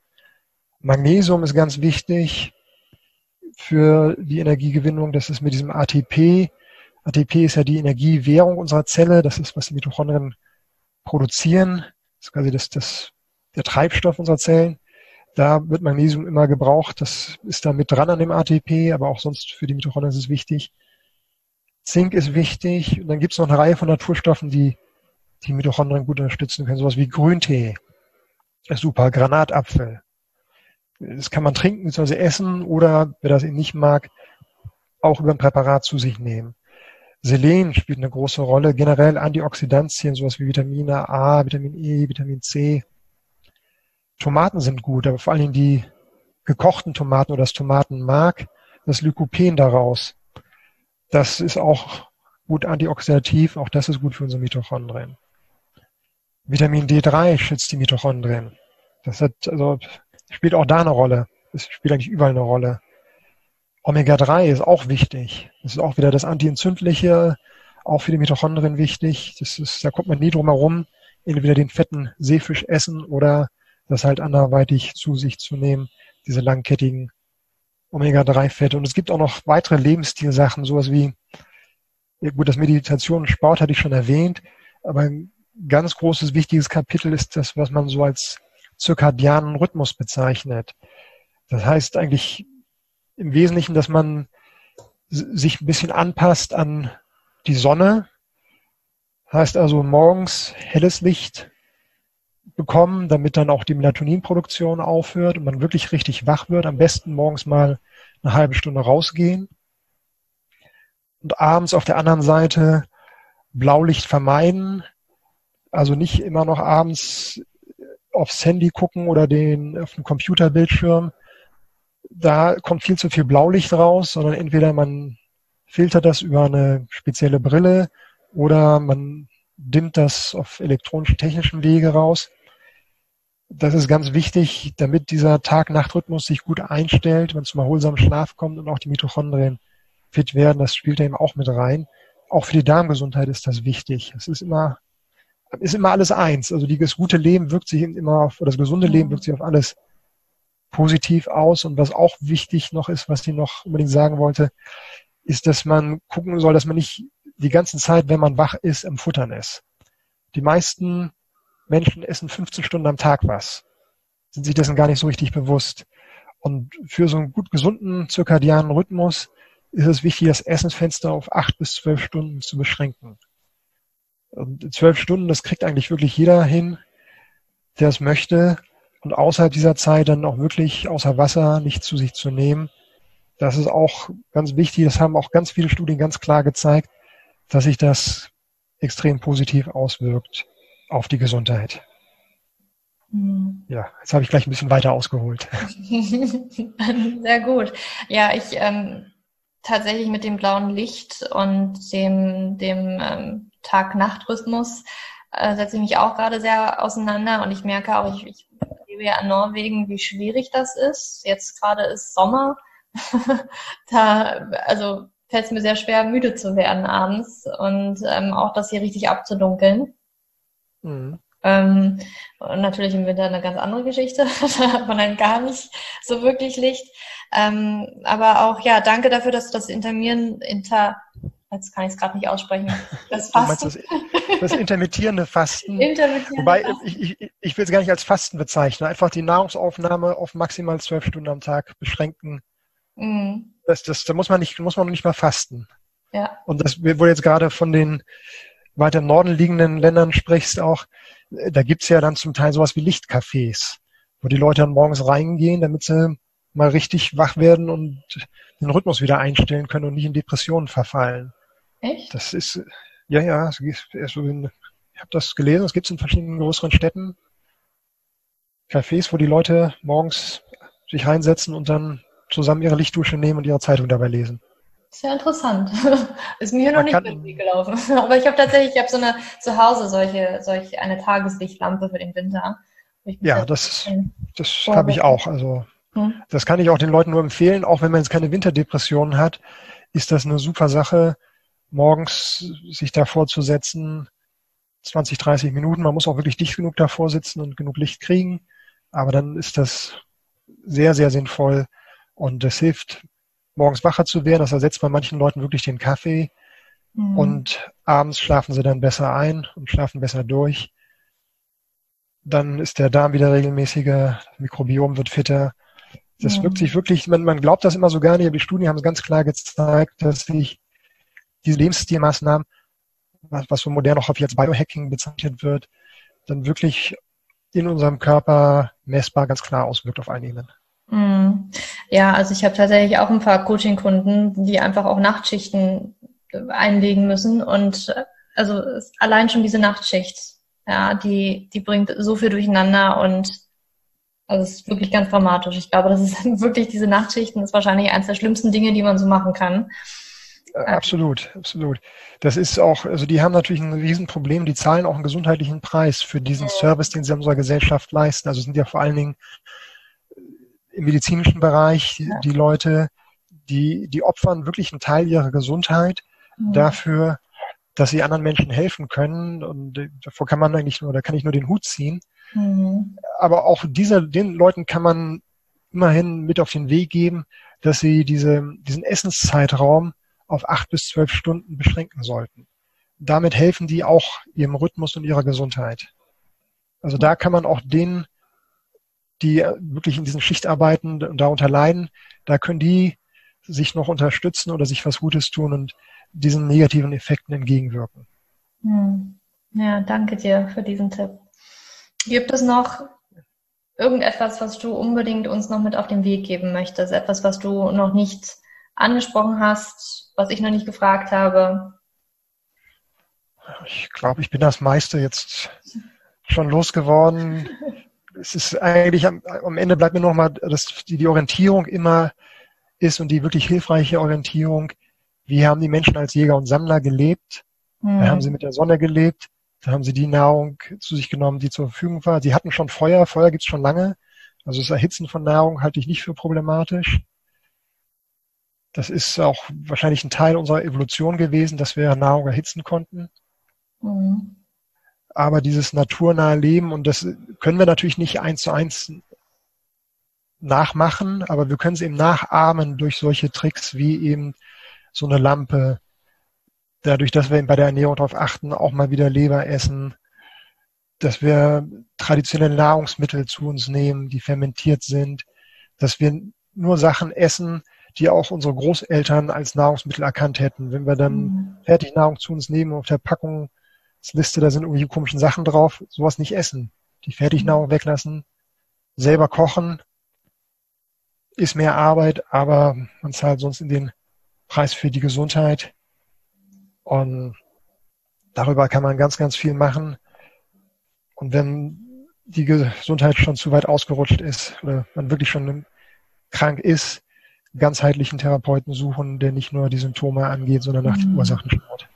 Magnesium ist ganz wichtig für die Energiegewinnung. Das ist mit diesem ATP. ATP ist ja die Energiewährung unserer Zelle. Das ist, was die Mitochondrien produzieren. Das ist quasi das, das, der Treibstoff unserer Zellen. Da wird Magnesium immer gebraucht. Das ist da mit dran an dem ATP, aber auch sonst für die Mitochondrien ist es wichtig. Zink ist wichtig. Und dann gibt es noch eine Reihe von Naturstoffen, die die Mitochondrien gut unterstützen können. Sowas wie Grüntee. ist super. Granatapfel. Das kann man trinken bzw. essen oder, wer das eben nicht mag, auch über ein Präparat zu sich nehmen. Selen spielt eine große Rolle. Generell Antioxidantien, sowas wie Vitamine A, Vitamin E, Vitamin C. Tomaten sind gut, aber vor allen Dingen die gekochten Tomaten oder das Tomatenmark, das Lykopen daraus. Das ist auch gut antioxidativ, auch das ist gut für unsere Mitochondrien. Vitamin D3 schützt die Mitochondrien. Das hat, also, spielt auch da eine Rolle. Es spielt eigentlich überall eine Rolle. Omega-3 ist auch wichtig. Das ist auch wieder das Antientzündliche, auch für die Mitochondrien wichtig. Das ist, da kommt man nie drum herum, entweder den fetten Seefisch essen oder das halt anderweitig zu sich zu nehmen, diese langkettigen Omega-3-Fette. Und es gibt auch noch weitere Lebensstilsachen, sowas wie, ja gut, das Meditation und Sport hatte ich schon erwähnt, aber ein ganz großes, wichtiges Kapitel ist das, was man so als zirkadianen Rhythmus bezeichnet. Das heißt eigentlich im Wesentlichen, dass man sich ein bisschen anpasst an die Sonne. Heißt also morgens helles Licht, bekommen, damit dann auch die Melatoninproduktion aufhört und man wirklich richtig wach wird. Am besten morgens mal eine halbe Stunde rausgehen. Und abends auf der anderen Seite Blaulicht vermeiden. Also nicht immer noch abends aufs Handy gucken oder den, auf dem Computerbildschirm. Da kommt viel zu viel Blaulicht raus, sondern entweder man filtert das über eine spezielle Brille oder man dimmt das auf elektronischen-technischen Wege raus. Das ist ganz wichtig, damit dieser Tag-Nacht-Rhythmus sich gut einstellt, wenn es zum erholsamen Schlaf kommt und auch die Mitochondrien fit werden. Das spielt da eben auch mit rein. Auch für die Darmgesundheit ist das wichtig. Es ist immer, ist immer alles eins. Also das gute Leben wirkt sich immer auf, oder das gesunde Leben wirkt sich auf alles positiv aus. Und was auch wichtig noch ist, was ich noch unbedingt sagen wollte, ist, dass man gucken soll, dass man nicht die ganze Zeit, wenn man wach ist, im Futtern ist. Die meisten Menschen essen 15 Stunden am Tag was, sind sich dessen gar nicht so richtig bewusst. Und für so einen gut gesunden zirkadianen Rhythmus ist es wichtig, das Essensfenster auf acht bis zwölf Stunden zu beschränken. Und zwölf Stunden, das kriegt eigentlich wirklich jeder hin, der es möchte. Und außerhalb dieser Zeit dann auch wirklich außer Wasser nicht zu sich zu nehmen. Das ist auch ganz wichtig. Das haben auch ganz viele Studien ganz klar gezeigt, dass sich das extrem positiv auswirkt auf die Gesundheit. Mhm. Ja, jetzt habe ich gleich ein bisschen weiter ausgeholt. Sehr gut. Ja, ich ähm, tatsächlich mit dem blauen Licht und dem, dem ähm, Tag-Nacht-Rhythmus äh, setze ich mich auch gerade sehr auseinander und ich merke auch, ich, ich lebe ja in Norwegen, wie schwierig das ist. Jetzt gerade ist Sommer. da, also fällt es mir sehr schwer, müde zu werden abends und ähm, auch das hier richtig abzudunkeln. Mhm. Ähm, und natürlich im Winter eine ganz andere Geschichte. da hat man dann gar nicht so wirklich Licht. Ähm, aber auch, ja, danke dafür, dass du das Intermieren, inter, jetzt kann ich es gerade nicht aussprechen, das Fasten. Das, das, intermittierende Fasten. intermittierende Wobei, Fasten. ich, ich, ich will es gar nicht als Fasten bezeichnen. Einfach die Nahrungsaufnahme auf maximal zwölf Stunden am Tag beschränken. Mhm. Das, das, da muss man nicht, muss man nicht mal fasten. Ja. Und das, wo jetzt gerade von den weiter im Norden liegenden Ländern sprichst auch, da gibt's ja dann zum Teil sowas wie Lichtcafés, wo die Leute dann morgens reingehen, damit sie mal richtig wach werden und den Rhythmus wieder einstellen können und nicht in Depressionen verfallen. Echt? Das ist, ja, ja, also ich habe das gelesen, es gibt in verschiedenen größeren Städten Cafés, wo die Leute morgens sich reinsetzen und dann zusammen ihre Lichtdusche nehmen und ihre Zeitung dabei lesen. Sehr interessant. Ist mir noch nicht irgendwie gelaufen. Aber ich habe tatsächlich, ich habe so eine zu Hause solche, solche eine Tageslichtlampe für den Winter. Ja, das, das habe ich auch. Also hm. das kann ich auch den Leuten nur empfehlen, auch wenn man jetzt keine Winterdepressionen hat, ist das eine super Sache, morgens sich davor zu setzen, 20, 30 Minuten. Man muss auch wirklich dicht genug davor sitzen und genug Licht kriegen. Aber dann ist das sehr, sehr sinnvoll und das hilft morgens wacher zu werden. Das ersetzt bei manchen Leuten wirklich den Kaffee. Mhm. Und abends schlafen sie dann besser ein und schlafen besser durch. Dann ist der Darm wieder regelmäßiger, das Mikrobiom wird fitter. Das mhm. wirkt sich wirklich, man, man glaubt das immer so gar nicht, aber die Studien haben es ganz klar gezeigt, dass sich diese Lebensstilmaßnahmen, was, was so modern auch als Biohacking bezeichnet wird, dann wirklich in unserem Körper messbar ganz klar auswirkt auf einigen. Mhm. Ja, also ich habe tatsächlich auch ein paar Coaching-Kunden, die einfach auch Nachtschichten einlegen müssen und also allein schon diese Nachtschicht, ja, die die bringt so viel durcheinander und also es ist wirklich ganz dramatisch. Ich glaube, das ist wirklich diese Nachtschichten ist wahrscheinlich eines der schlimmsten Dinge, die man so machen kann. Äh, absolut, absolut. Das ist auch, also die haben natürlich ein Riesenproblem, die zahlen auch einen gesundheitlichen Preis für diesen Service, den sie unserer Gesellschaft leisten. Also sind ja vor allen Dingen im medizinischen Bereich ja. die Leute, die, die opfern wirklich einen Teil ihrer Gesundheit mhm. dafür, dass sie anderen Menschen helfen können. Und davor kann man eigentlich nur, da kann ich nur den Hut ziehen. Mhm. Aber auch dieser, den Leuten kann man immerhin mit auf den Weg geben, dass sie diese, diesen Essenszeitraum auf acht bis zwölf Stunden beschränken sollten. Damit helfen die auch ihrem Rhythmus und ihrer Gesundheit. Also da kann man auch den die wirklich in diesen Schichtarbeiten und darunter leiden, da können die sich noch unterstützen oder sich was Gutes tun und diesen negativen Effekten entgegenwirken. Hm. Ja, danke dir für diesen Tipp. Gibt es noch irgendetwas, was du unbedingt uns noch mit auf den Weg geben möchtest? Etwas, was du noch nicht angesprochen hast, was ich noch nicht gefragt habe? Ich glaube, ich bin das meiste jetzt schon losgeworden. es ist eigentlich am, am Ende bleibt mir nochmal, dass die, die Orientierung immer ist und die wirklich hilfreiche Orientierung. Wie haben die Menschen als Jäger und Sammler gelebt? Mhm. Da haben sie mit der Sonne gelebt. Da haben sie die Nahrung zu sich genommen, die zur Verfügung war. Sie hatten schon Feuer. Feuer gibt's schon lange. Also das Erhitzen von Nahrung halte ich nicht für problematisch. Das ist auch wahrscheinlich ein Teil unserer Evolution gewesen, dass wir Nahrung erhitzen konnten. Mhm aber dieses naturnahe Leben, und das können wir natürlich nicht eins zu eins nachmachen, aber wir können es eben nachahmen durch solche Tricks wie eben so eine Lampe, dadurch, dass wir bei der Ernährung darauf achten, auch mal wieder Leber essen, dass wir traditionelle Nahrungsmittel zu uns nehmen, die fermentiert sind, dass wir nur Sachen essen, die auch unsere Großeltern als Nahrungsmittel erkannt hätten. Wenn wir dann mhm. Fertignahrung zu uns nehmen auf der Packungsliste, da sind irgendwie komischen Sachen drauf, sowas nicht essen. Die Fertignahrung mhm. weglassen, selber kochen, ist mehr Arbeit, aber man zahlt sonst in den Preis für die Gesundheit. Und darüber kann man ganz, ganz viel machen. Und wenn die Gesundheit schon zu weit ausgerutscht ist oder man wirklich schon krank ist, ganzheitlichen Therapeuten suchen, der nicht nur die Symptome angeht, sondern nach den mhm. Ursachen schaut.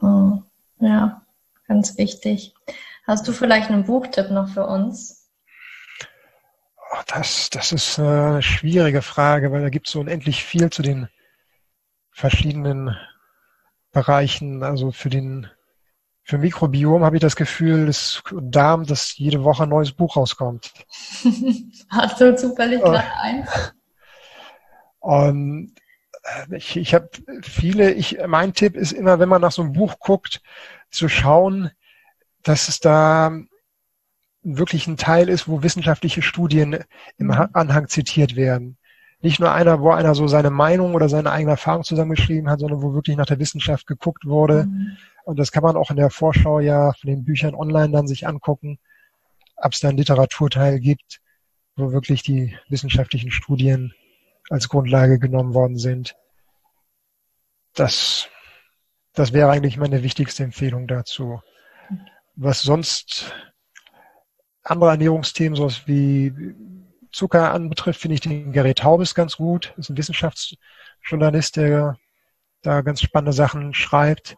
Oh, ja, ganz wichtig. Hast du vielleicht einen Buchtipp noch für uns? Oh, das, das ist eine schwierige Frage, weil da gibt es so unendlich viel zu den verschiedenen Bereichen. Also für den für Mikrobiom habe ich das Gefühl, das Darm, dass jede Woche ein neues Buch rauskommt. Hast du zufällig äh. gerade eins? Und äh, ich, ich habe viele, ich, mein Tipp ist immer, wenn man nach so einem Buch guckt, zu schauen, dass es da wirklich ein Teil ist, wo wissenschaftliche Studien im mhm. Anhang zitiert werden. Nicht nur einer, wo einer so seine Meinung oder seine eigene Erfahrung zusammengeschrieben hat, sondern wo wirklich nach der Wissenschaft geguckt wurde. Mhm. Und das kann man auch in der Vorschau ja von den Büchern online dann sich angucken, ob es da einen Literaturteil gibt, wo wirklich die wissenschaftlichen Studien als Grundlage genommen worden sind. Das, das wäre eigentlich meine wichtigste Empfehlung dazu. Was sonst andere Ernährungsthemen, sowas wie Zucker anbetrifft, finde ich den Gerät Taubes ganz gut. Das ist ein Wissenschaftsjournalist, der da ganz spannende Sachen schreibt.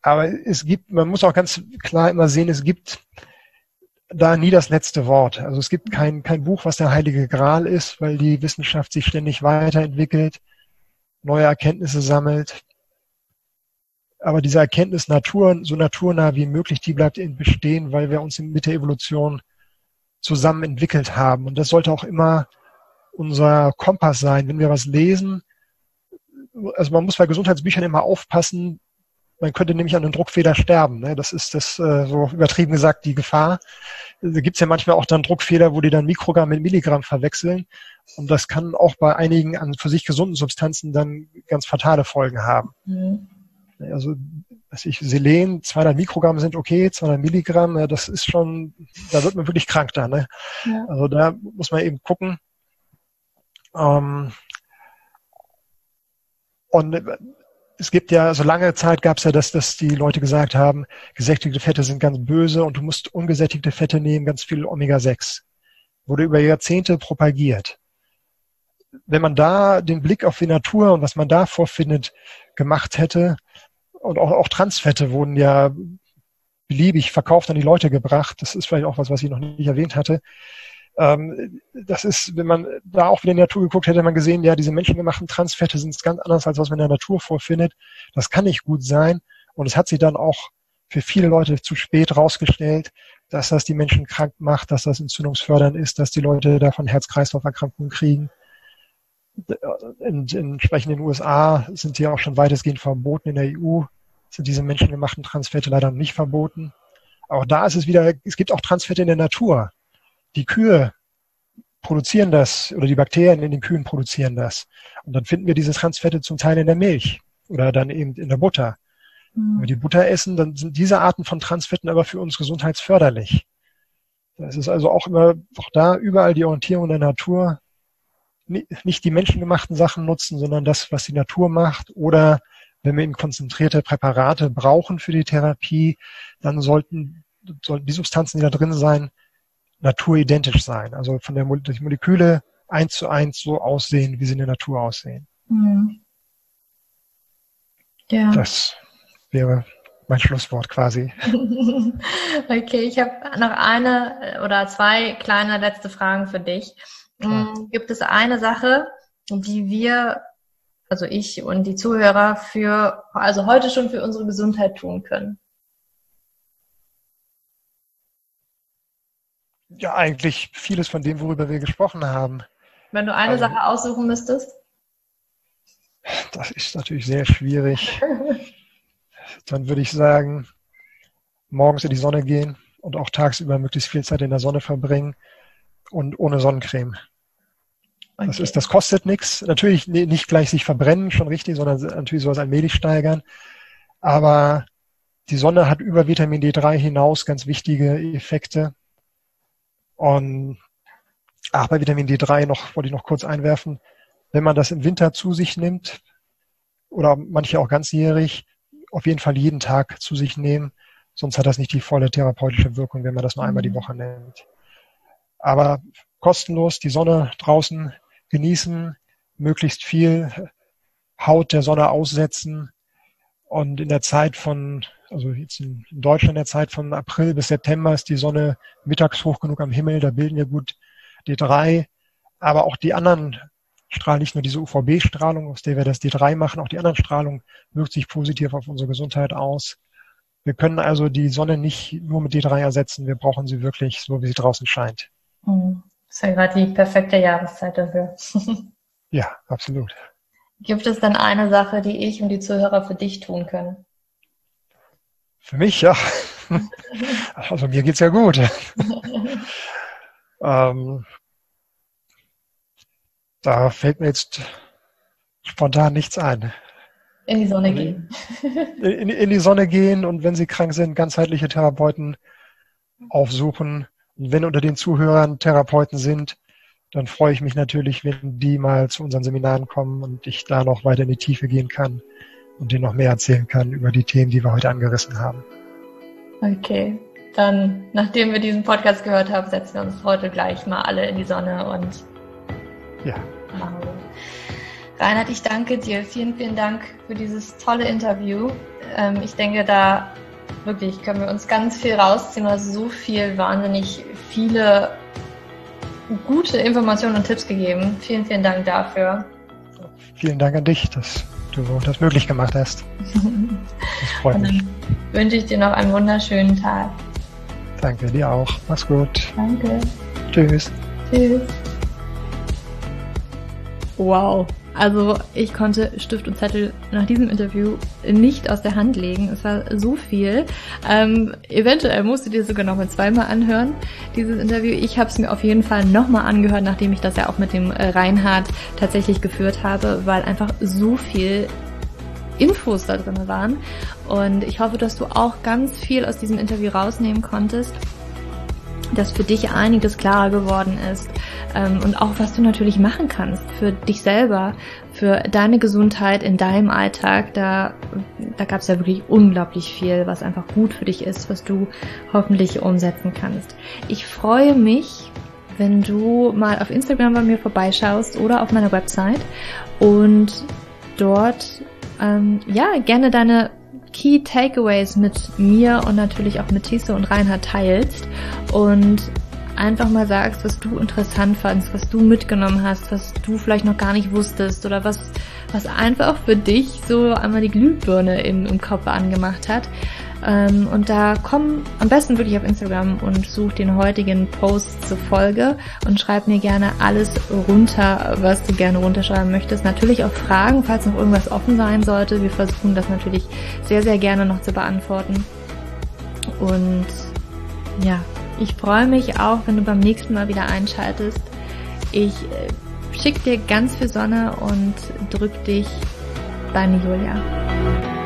Aber es gibt, man muss auch ganz klar immer sehen, es gibt da nie das letzte Wort. Also es gibt kein, kein Buch, was der heilige Gral ist, weil die Wissenschaft sich ständig weiterentwickelt, neue Erkenntnisse sammelt. Aber diese Erkenntnis Natur, so naturnah wie möglich, die bleibt bestehen, weil wir uns mit der Evolution zusammen entwickelt haben. Und das sollte auch immer unser Kompass sein. Wenn wir was lesen, also man muss bei Gesundheitsbüchern immer aufpassen, man könnte nämlich an einem Druckfehler sterben. Ne? Das ist das äh, so übertrieben gesagt die Gefahr. Da gibt's ja manchmal auch dann Druckfehler, wo die dann Mikrogramm mit Milligramm verwechseln. Und das kann auch bei einigen an für sich gesunden Substanzen dann ganz fatale Folgen haben. Mhm. Also, was ich, Selen, 200 Mikrogramm sind okay, 200 Milligramm, ja, das ist schon, da wird man wirklich krank da. Ne? Ja. Also da muss man eben gucken. Ähm, und es gibt ja, so lange Zeit gab es ja, dass, dass die Leute gesagt haben, gesättigte Fette sind ganz böse und du musst ungesättigte Fette nehmen, ganz viel Omega-6. Wurde über Jahrzehnte propagiert. Wenn man da den Blick auf die Natur und was man da vorfindet, gemacht hätte, und auch, auch Transfette wurden ja beliebig verkauft an die Leute gebracht, das ist vielleicht auch was, was ich noch nicht erwähnt hatte, ähm, das ist, wenn man da auch wieder in die Natur geguckt hätte, man gesehen, ja, diese menschengemachten Transfette sind ganz anders, als was man in der Natur vorfindet. Das kann nicht gut sein. Und es hat sich dann auch für viele Leute zu spät rausgestellt, dass das die Menschen krank macht, dass das entzündungsfördernd ist, dass die Leute davon Herz-Kreislauf-Erkrankungen kriegen. In, entsprechend in den USA sind die auch schon weitestgehend verboten. In der EU sind diese menschengemachten Transfette leider nicht verboten. Auch da ist es wieder, es gibt auch Transfette in der Natur die Kühe produzieren das oder die Bakterien in den Kühen produzieren das. Und dann finden wir diese Transfette zum Teil in der Milch oder dann eben in der Butter. Wenn wir die Butter essen, dann sind diese Arten von Transfetten aber für uns gesundheitsförderlich. Das ist also auch immer, auch da überall die Orientierung der Natur. Nicht die menschengemachten Sachen nutzen, sondern das, was die Natur macht. Oder wenn wir eben konzentrierte Präparate brauchen für die Therapie, dann sollten, sollten die Substanzen, die da drin sein, naturidentisch sein. Also von der Mo die Moleküle eins zu eins so aussehen, wie sie in der Natur aussehen. Mhm. Ja. Das wäre mein Schlusswort quasi. okay, ich habe noch eine oder zwei kleine letzte Fragen für dich. Klar. Mm, gibt es eine Sache, die wir, also ich und die Zuhörer für, also heute schon für unsere Gesundheit tun können? Ja, eigentlich vieles von dem, worüber wir gesprochen haben. Wenn du eine also, Sache aussuchen müsstest? Das ist natürlich sehr schwierig. Dann würde ich sagen, morgens in die Sonne gehen und auch tagsüber möglichst viel Zeit in der Sonne verbringen und ohne Sonnencreme. Okay. Das ist, das kostet nichts. Natürlich nicht gleich sich verbrennen, schon richtig, sondern natürlich soll es allmählich steigern. Aber die Sonne hat über Vitamin D3 hinaus ganz wichtige Effekte. Und ach, bei Vitamin D3 noch, wollte ich noch kurz einwerfen. Wenn man das im Winter zu sich nimmt, oder manche auch ganzjährig, auf jeden Fall jeden Tag zu sich nehmen. Sonst hat das nicht die volle therapeutische Wirkung, wenn man das nur einmal die mhm. Woche nimmt. Aber kostenlos die Sonne draußen genießen, möglichst viel Haut der Sonne aussetzen und in der Zeit von, also jetzt in Deutschland der Zeit von April bis September ist die Sonne mittags hoch genug am Himmel, da bilden wir gut D3, aber auch die anderen Strahlen, nicht nur diese UVB-Strahlung, aus der wir das D3 machen, auch die anderen Strahlungen wirkt sich positiv auf unsere Gesundheit aus. Wir können also die Sonne nicht nur mit D3 ersetzen, wir brauchen sie wirklich so, wie sie draußen scheint. Mhm. Das ist ja gerade die perfekte Jahreszeit dafür. ja, absolut. Gibt es denn eine Sache, die ich und die Zuhörer für dich tun können? Für mich, ja. Also mir geht's ja gut. ähm, da fällt mir jetzt spontan nichts ein. In die Sonne gehen. In, in, die Sonne gehen und wenn Sie krank sind, ganzheitliche Therapeuten aufsuchen. Und wenn unter den Zuhörern Therapeuten sind, dann freue ich mich natürlich, wenn die mal zu unseren Seminaren kommen und ich da noch weiter in die Tiefe gehen kann und denen noch mehr erzählen kann über die Themen, die wir heute angerissen haben. Okay, dann, nachdem wir diesen Podcast gehört haben, setzen wir uns heute gleich mal alle in die Sonne und ja. Reinhard, ich danke dir. Vielen, vielen Dank für dieses tolle Interview. Ähm, ich denke, da wirklich können wir uns ganz viel rausziehen, weil so viel, wahnsinnig viele gute Informationen und Tipps gegeben. Vielen, vielen Dank dafür. Vielen Dank an dich, dass du das möglich gemacht hast. Das freut mich. Wünsche ich dir noch einen wunderschönen Tag. Danke dir auch. Mach's gut. Danke. Tschüss. Tschüss. Wow. Also ich konnte Stift und Zettel nach diesem Interview nicht aus der Hand legen. Es war so viel. Ähm, eventuell musst du dir sogar noch mal zweimal anhören, dieses Interview. Ich habe es mir auf jeden Fall nochmal angehört, nachdem ich das ja auch mit dem äh, Reinhard tatsächlich geführt habe, weil einfach so viel Infos da drin waren. Und ich hoffe, dass du auch ganz viel aus diesem Interview rausnehmen konntest dass für dich einiges klarer geworden ist ähm, und auch was du natürlich machen kannst für dich selber, für deine Gesundheit in deinem Alltag. Da, da gab es ja wirklich unglaublich viel, was einfach gut für dich ist, was du hoffentlich umsetzen kannst. Ich freue mich, wenn du mal auf Instagram bei mir vorbeischaust oder auf meiner Website und dort ähm, ja gerne deine Key Takeaways mit mir und natürlich auch mit Tisse und Reinhard teilst und einfach mal sagst, was du interessant fandst, was du mitgenommen hast, was du vielleicht noch gar nicht wusstest oder was, was einfach für dich so einmal die Glühbirne im, im Kopf angemacht hat. Ähm, und da komm am besten wirklich auf Instagram und such den heutigen Post zur Folge und schreib mir gerne alles runter, was du gerne runterschreiben möchtest. Natürlich auch Fragen, falls noch irgendwas offen sein sollte. Wir versuchen das natürlich sehr, sehr gerne noch zu beantworten. Und ja, ich freue mich auch, wenn du beim nächsten Mal wieder einschaltest. Ich äh, schick dir ganz viel Sonne und drück dich. Deine Julia.